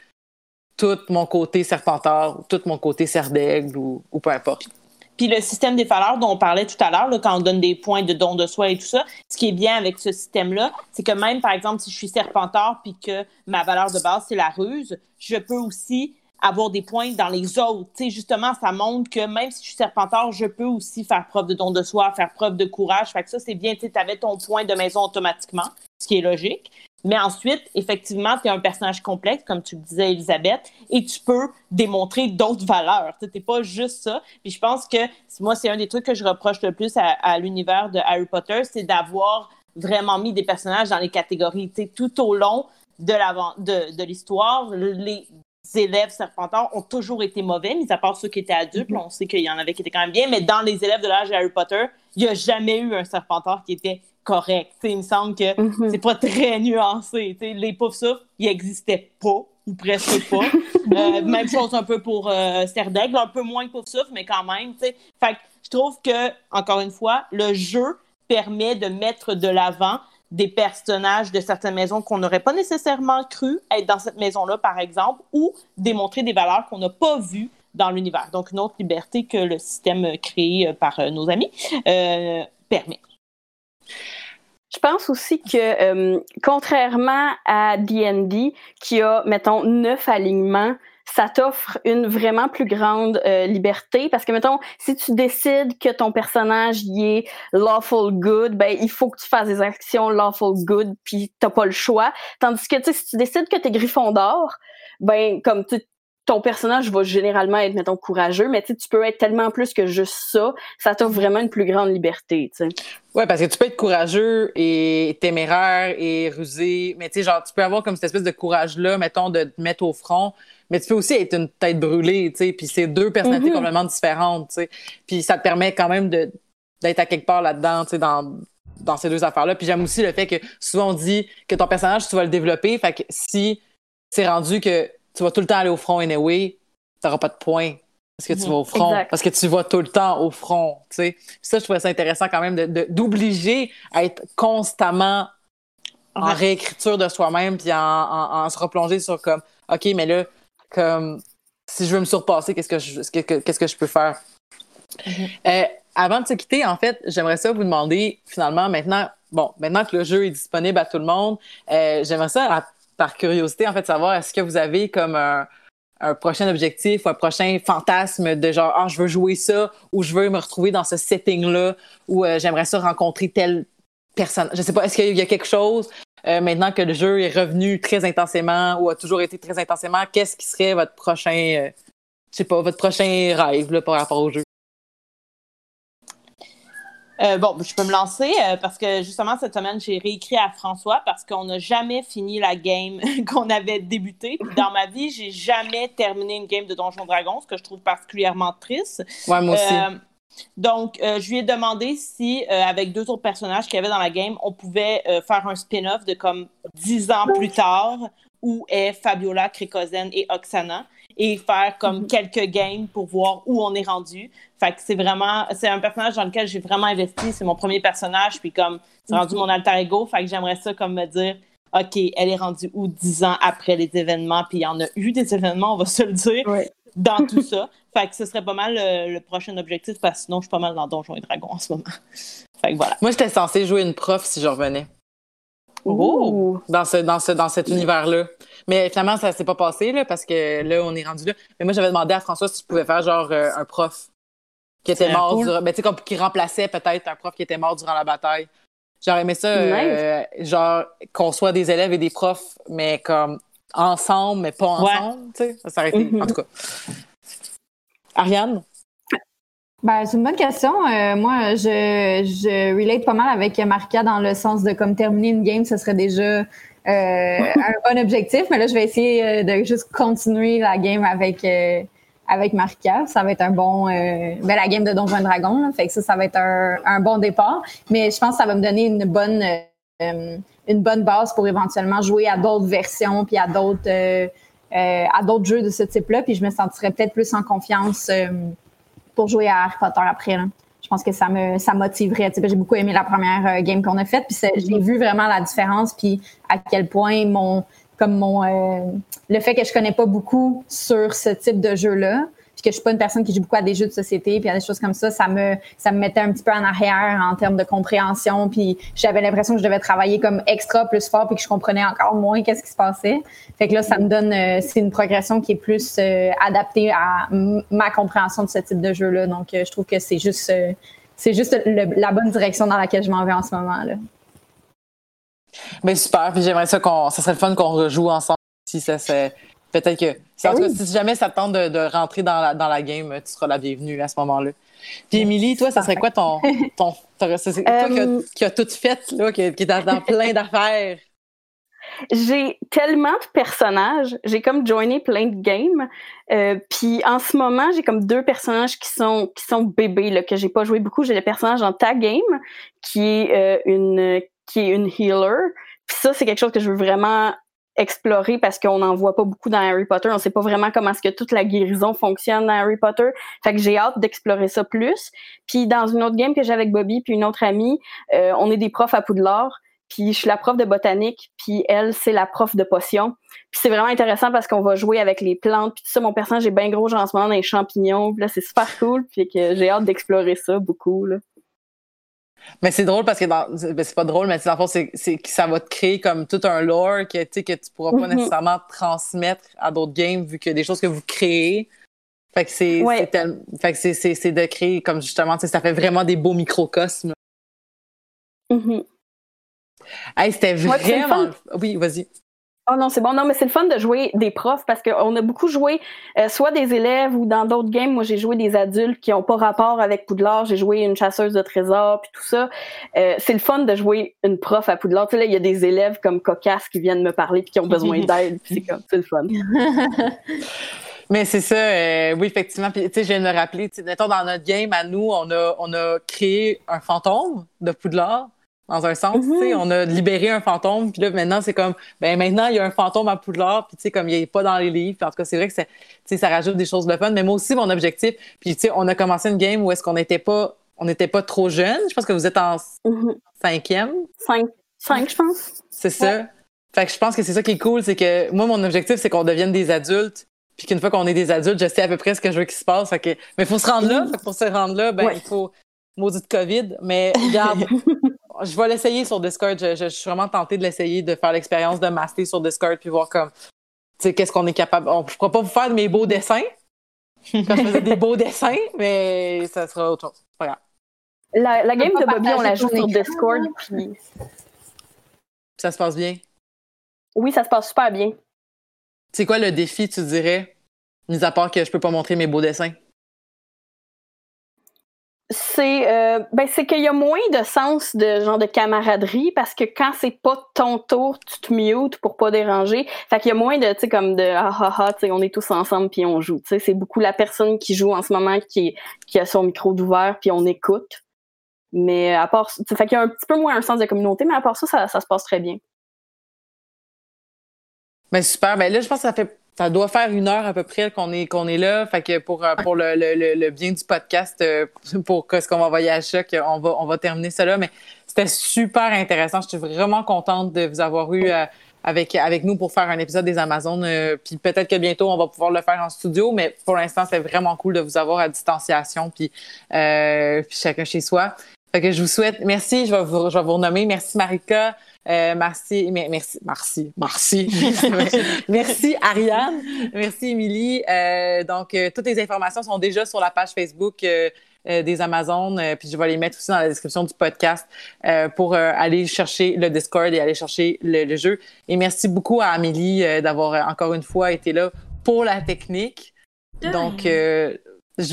tout mon côté serpentard, tout mon côté serre ou, ou peu importe. Puis le système des valeurs dont on parlait tout à l'heure, quand on donne des points de don de soi et tout ça, ce qui est bien avec ce système-là, c'est que même, par exemple, si je suis serpentard puis que ma valeur de base, c'est la ruse, je peux aussi avoir des points dans les autres. Tu sais, justement, ça montre que même si je suis serpentard, je peux aussi faire preuve de don de soi, faire preuve de courage. Fait que ça, c'est bien. Tu avais ton point de maison automatiquement, ce qui est logique. Mais ensuite, effectivement, tu es un personnage complexe, comme tu le disais, Elisabeth, et tu peux démontrer d'autres valeurs. Tu n'es pas juste ça. Puis je pense que moi, c'est un des trucs que je reproche le plus à, l'univers de Harry Potter, c'est d'avoir vraiment mis des personnages dans les catégories. Tu sais, tout au long de, de, de l'histoire, les élèves serpentards ont toujours été mauvais, mis à part ceux qui étaient adultes. Mm-hmm. on sait qu'il y en avait qui étaient quand même bien, mais dans les élèves de l'âge de Harry Potter, il n'y a jamais eu un serpentard qui était correct. il me semble que mm-hmm. c'est pas très nuancé. les poufs souffles, ils n'existaient pas, ou presque pas. Euh, même chose un peu pour euh, un peu moins que pouf souffle, mais quand même. Fait je trouve que, encore une fois, le jeu permet de mettre de l'avant des personnages de certaines maisons qu'on n'aurait pas nécessairement cru être dans cette maison-là, par exemple, ou démontrer des valeurs qu'on n'a pas vues dans l'univers. Donc, une autre liberté que le système créé par euh, nos amis euh, permet. Pense aussi que euh, contrairement à D&D qui a mettons neuf alignements, ça t'offre une vraiment plus grande euh, liberté parce que mettons si tu décides que ton personnage y est lawful good ben il faut que tu fasses des actions lawful good puis t'as pas le choix. Tandis que si tu décides que t'es Griffon d'or ben comme tu ton personnage va généralement être, mettons, courageux, mais tu peux être tellement plus que juste ça. Ça t'offre vraiment une plus grande liberté, tu sais. Ouais, parce que tu peux être courageux et téméraire et rusé, mais tu sais, genre, tu peux avoir comme cette espèce de courage-là, mettons, de te mettre au front, mais tu peux aussi être une tête brûlée, tu sais, puis c'est deux personnalités Mm-hmm. complètement différentes, tu sais. Puis ça te permet quand même d'être à quelque part là-dedans, tu sais, dans dans ces deux affaires-là. Puis j'aime aussi le fait que souvent on dit que ton personnage, tu vas le développer, fait que si c'est rendu que tu vas tout le temps aller au front anyway, t'auras pas de points parce que tu vas au front, Exact. parce que tu vas tout le temps au front, tu sais. Ça, je trouvais ça intéressant quand même de- de- d'obliger à être constamment en Ouais. réécriture de soi-même, puis en, en, en se replonger sur comme, OK, mais là, comme, si je veux me surpasser, qu'est-ce que je, qu'est-ce que je peux faire? Euh, avant de se quitter, en fait, j'aimerais ça vous demander, finalement, maintenant, bon, maintenant que le jeu est disponible à tout le monde, euh, j'aimerais ça, à- par curiosité, en fait, savoir est-ce que vous avez comme un, prochain objectif ou un prochain fantasme de genre, ah, je veux jouer ça ou je veux me retrouver dans ce setting-là ou euh, j'aimerais ça rencontrer telle personne. Je sais pas, est-ce qu'il y a quelque chose euh, maintenant que le jeu est revenu très intensément ou a toujours été très intensément, qu'est-ce qui serait votre prochain, euh, je sais pas, votre prochain rêve là, par rapport au jeu? Euh, bon, je peux me lancer euh, parce que justement cette semaine, j'ai réécrit à François parce qu'on n'a jamais fini la game qu'on avait débutée. Puis Dans ma vie, j'ai jamais terminé une game de Donjon Dragon, ce que je trouve particulièrement triste. Ouais, moi aussi. Euh, donc, je lui ai demandé si, avec deux autres personnages qu'il y avait dans la game, on pouvait faire un spin-off de comme dix ans plus tard où est Fabiola, Krikozen et Oksana et faire comme quelques games pour voir où on est rendu. Fait que c'est vraiment, c'est un personnage dans lequel j'ai vraiment investi. C'est mon premier personnage, puis comme c'est rendu mon alter ego. Fait que j'aimerais ça comme me dire, OK, elle est rendue où dix ans après les événements, puis il y en a eu des événements, on va se le dire, dans tout ça. Fait que ce serait pas mal le, le prochain objectif, parce que sinon, je suis pas mal dans Donjons et Dragons en ce moment. Fait que voilà. Moi, j'étais censée jouer une prof si je revenais. Ouh. Dans, ce, dans, ce, dans cet univers-là. Mais finalement, ça s'est pas passé, là, parce que là, on est rendu là. Mais moi, j'avais demandé à François si je pouvais faire, genre, euh, un prof qui était mort, cool. durant- ben, tu sais, comme qui remplaçait peut-être un prof qui était mort durant la bataille. J'aurais aimé ça, euh, genre, qu'on soit des élèves et des profs, mais comme ensemble, mais pas Ouais. ensemble, tu sais. Ça, aurait été, Mhm. en tout cas. Ariane? Ben, c'est une bonne question. Euh, moi, je, je relate pas mal avec Marika dans le sens de comme terminer une game, ce serait déjà euh, un bon objectif. Mais là, je vais essayer euh, de juste continuer la game avec euh, avec Marika. Ça va être un bon, euh, ben, la game de Donjons et Dragons. là. fait que ça, ça va être un, un bon départ. Mais je pense que ça va me donner une bonne euh, une bonne base pour éventuellement jouer à d'autres versions puis à d'autres à d'autres jeux de ce type-là. Puis je me sentirais peut-être plus en confiance. Pour jouer à Harry Potter après. Là. Je pense que ça me ça motiverait. J'ai beaucoup aimé la première euh, game qu'on a faite, puis j'ai vu vraiment la différence, puis à quel point mon comme mon euh, le fait que je connais pas beaucoup sur ce type de jeu-là, puis que je suis pas une personne qui joue beaucoup à des jeux de société, puis à des choses comme ça, ça me ça me mettait un petit peu en arrière en termes de compréhension, puis j'avais l'impression que je devais travailler comme extra plus fort, puis que je comprenais encore moins qu'est-ce qui se passait. Fait que là, ça me donne euh, c'est une progression qui est plus euh, adaptée à ma compréhension de ce type de jeu-là. Donc, euh, je trouve que c'est juste c'est juste la bonne direction dans laquelle je m'en vais en ce moment là. Ben super, puis j'aimerais ça qu'on, ça serait le fun qu'on rejoue ensemble. Si ça c'est peut-être que, en Ben cas, si jamais ça te tente de, de rentrer dans la, dans la game, tu seras la bienvenue à ce moment-là. Puis Émilie, toi, ça serait quoi ton, ton, toi qui Euh, qui a tout fait là, qui, qui est dans, dans plein d'affaires? J'ai tellement de personnages, j'ai comme joiné plein de games. Euh, puis en ce moment, j'ai comme deux personnages qui sont qui sont bébés là que j'ai pas joué beaucoup. J'ai le personnage en tag game qui est euh, une qui est une healer. Puis ça c'est quelque chose que je veux vraiment explorer parce qu'on n'en voit pas beaucoup dans Harry Potter. On sait pas vraiment comment est-ce que toute la guérison fonctionne dans Harry Potter. Fait que j'ai hâte d'explorer ça plus. Puis dans une autre game que j'ai avec Bobby puis une autre amie, euh, on est des profs à Poudlard. Puis je suis la prof de botanique, puis elle, c'est la prof de potions. Puis c'est vraiment intéressant parce qu'on va jouer avec les plantes, puis tout ça. Mon personnage est bien gros, genre en ce moment dans les champignons. Puis là, c'est super cool, puis que j'ai hâte d'explorer ça beaucoup. Là. Mais c'est drôle parce que dans... Ben, c'est pas drôle, mais dans le fond, c'est, que ça va te créer comme tout un lore que, que tu pourras pas mm-hmm. nécessairement transmettre à d'autres games vu que des choses que vous créez. Fait que c'est, fait que c'est, de créer comme justement, ça fait vraiment des beaux microcosmes. Mm-hmm. c'était vraiment. oui, vas-y. Oh non, c'est bon. Non, mais c'est le fun de jouer des profs parce qu'on a beaucoup joué euh, soit des élèves ou dans d'autres games. Moi, j'ai joué des adultes qui n'ont pas rapport avec Poudlard. J'ai joué une chasseuse de trésors puis tout ça. Euh, c'est le fun de jouer une prof à Poudlard. Tu sais, là, il y a des élèves comme Cocasse qui viennent me parler puis qui ont besoin d'aide. c'est comme, c'est le fun. Mais c'est ça, euh, oui, effectivement. Puis, tu sais, je viens de me rappeler, mettons, dans notre game, à nous, on a, on a créé un fantôme de Poudlard dans un sens. Mm-hmm. On a libéré un fantôme, puis là, maintenant, c'est comme, ben maintenant, il y a un fantôme à Poudlard, puis tu sais, comme il n'est pas dans les livres. en tout cas, c'est vrai que ça rajoute des choses de fun. Mais moi aussi, mon objectif, puis tu sais, on a commencé une game où est-ce qu'on n'était pas, on n'était pas trop jeune. Je pense que vous êtes en mm-hmm. cinquième. Cinq, cinq je pense. C'est ça. Fait que je pense que c'est ça qui est cool, c'est que moi, mon objectif, c'est qu'on devienne des adultes, puis qu'une fois qu'on est des adultes, je sais à peu près ce que je veux qu'il se passe. que... Mais il faut se rendre là. Mm-hmm. pour se rendre là, ben, il faut maudite COVID. Mais regarde, je vais l'essayer sur Discord. Je, suis vraiment tentée de l'essayer, de faire l'expérience de master sur Discord, puis voir comme, tu sais, qu'est-ce qu'on est capable. On, je ne pourrais pas vous faire de mes beaux dessins, quand je faisais des beaux dessins, mais ça sera autre chose. Pas grave. La, la game de Bobby, on la joue sur Discord, puis... Ça se passe bien? Oui, ça se passe super bien. C'est quoi le défi, tu dirais, mis à part que je peux pas montrer mes beaux dessins? C'est euh, ben c'est qu'il y a moins de sens de genre de camaraderie parce que quand c'est pas ton tour, tu te mutes pour pas déranger. Fait qu'il y a moins de tu sais comme de ah ah ah, on est tous ensemble puis on joue. Tu sais c'est beaucoup la personne qui joue en ce moment qui qui a son micro d'ouvert puis on écoute. Mais à part fait qu'il y a un petit peu moins un sens de communauté, mais à part ça, ça, ça se passe très bien. Ben super. Ben là, je pense que ça fait ça doit faire une heure à peu près qu'on est qu'on est là. Fait que pour, euh, pour le, le, le bien du podcast, euh, pour ce qu'on va envoyer à choc, on va, on va terminer cela. Mais c'était super intéressant. Je suis vraiment contente de vous avoir eu euh, avec, avec nous pour faire un épisode des Amazones. puis peut-être que bientôt, on va pouvoir le faire en studio. Mais pour l'instant, c'est vraiment cool de vous avoir à distanciation, puis, puis chacun chez soi. Fait que je vous souhaite, merci, je vais vous, je vais vous renommer. Merci Marika, euh, merci, merci, merci, merci, merci Ariane, merci Émilie. Euh, donc, euh, toutes les informations sont déjà sur la page Facebook des Amazones, puis je vais les mettre aussi dans la description du podcast pour aller chercher le Discord et aller chercher le, jeu. Et merci beaucoup à Amélie d'avoir encore une fois été là pour la technique. Donc, je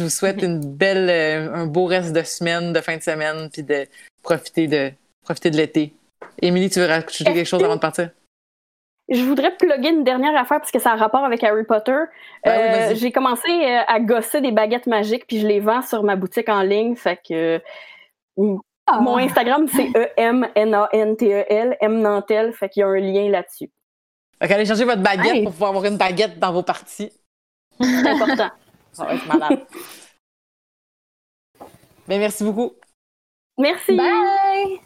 vous souhaite une belle, un beau reste de semaine, de fin de semaine, puis de profiter de, profiter de l'été. Émilie, tu veux rajouter quelque chose avant de partir? Je voudrais plugger une dernière affaire parce que ça a rapport avec Harry Potter. Euh, j'ai commencé euh, à gosser des baguettes magiques puis je les vends sur ma boutique en ligne. Fait que ah. mon Instagram c'est E M N A N T E L M Nantel. Fait qu'il y a un lien là-dessus. Fait allez chercher votre baguette pour pouvoir avoir une baguette dans vos parties. C'est important. Ça va être malade. Mais merci beaucoup. Merci. Bye.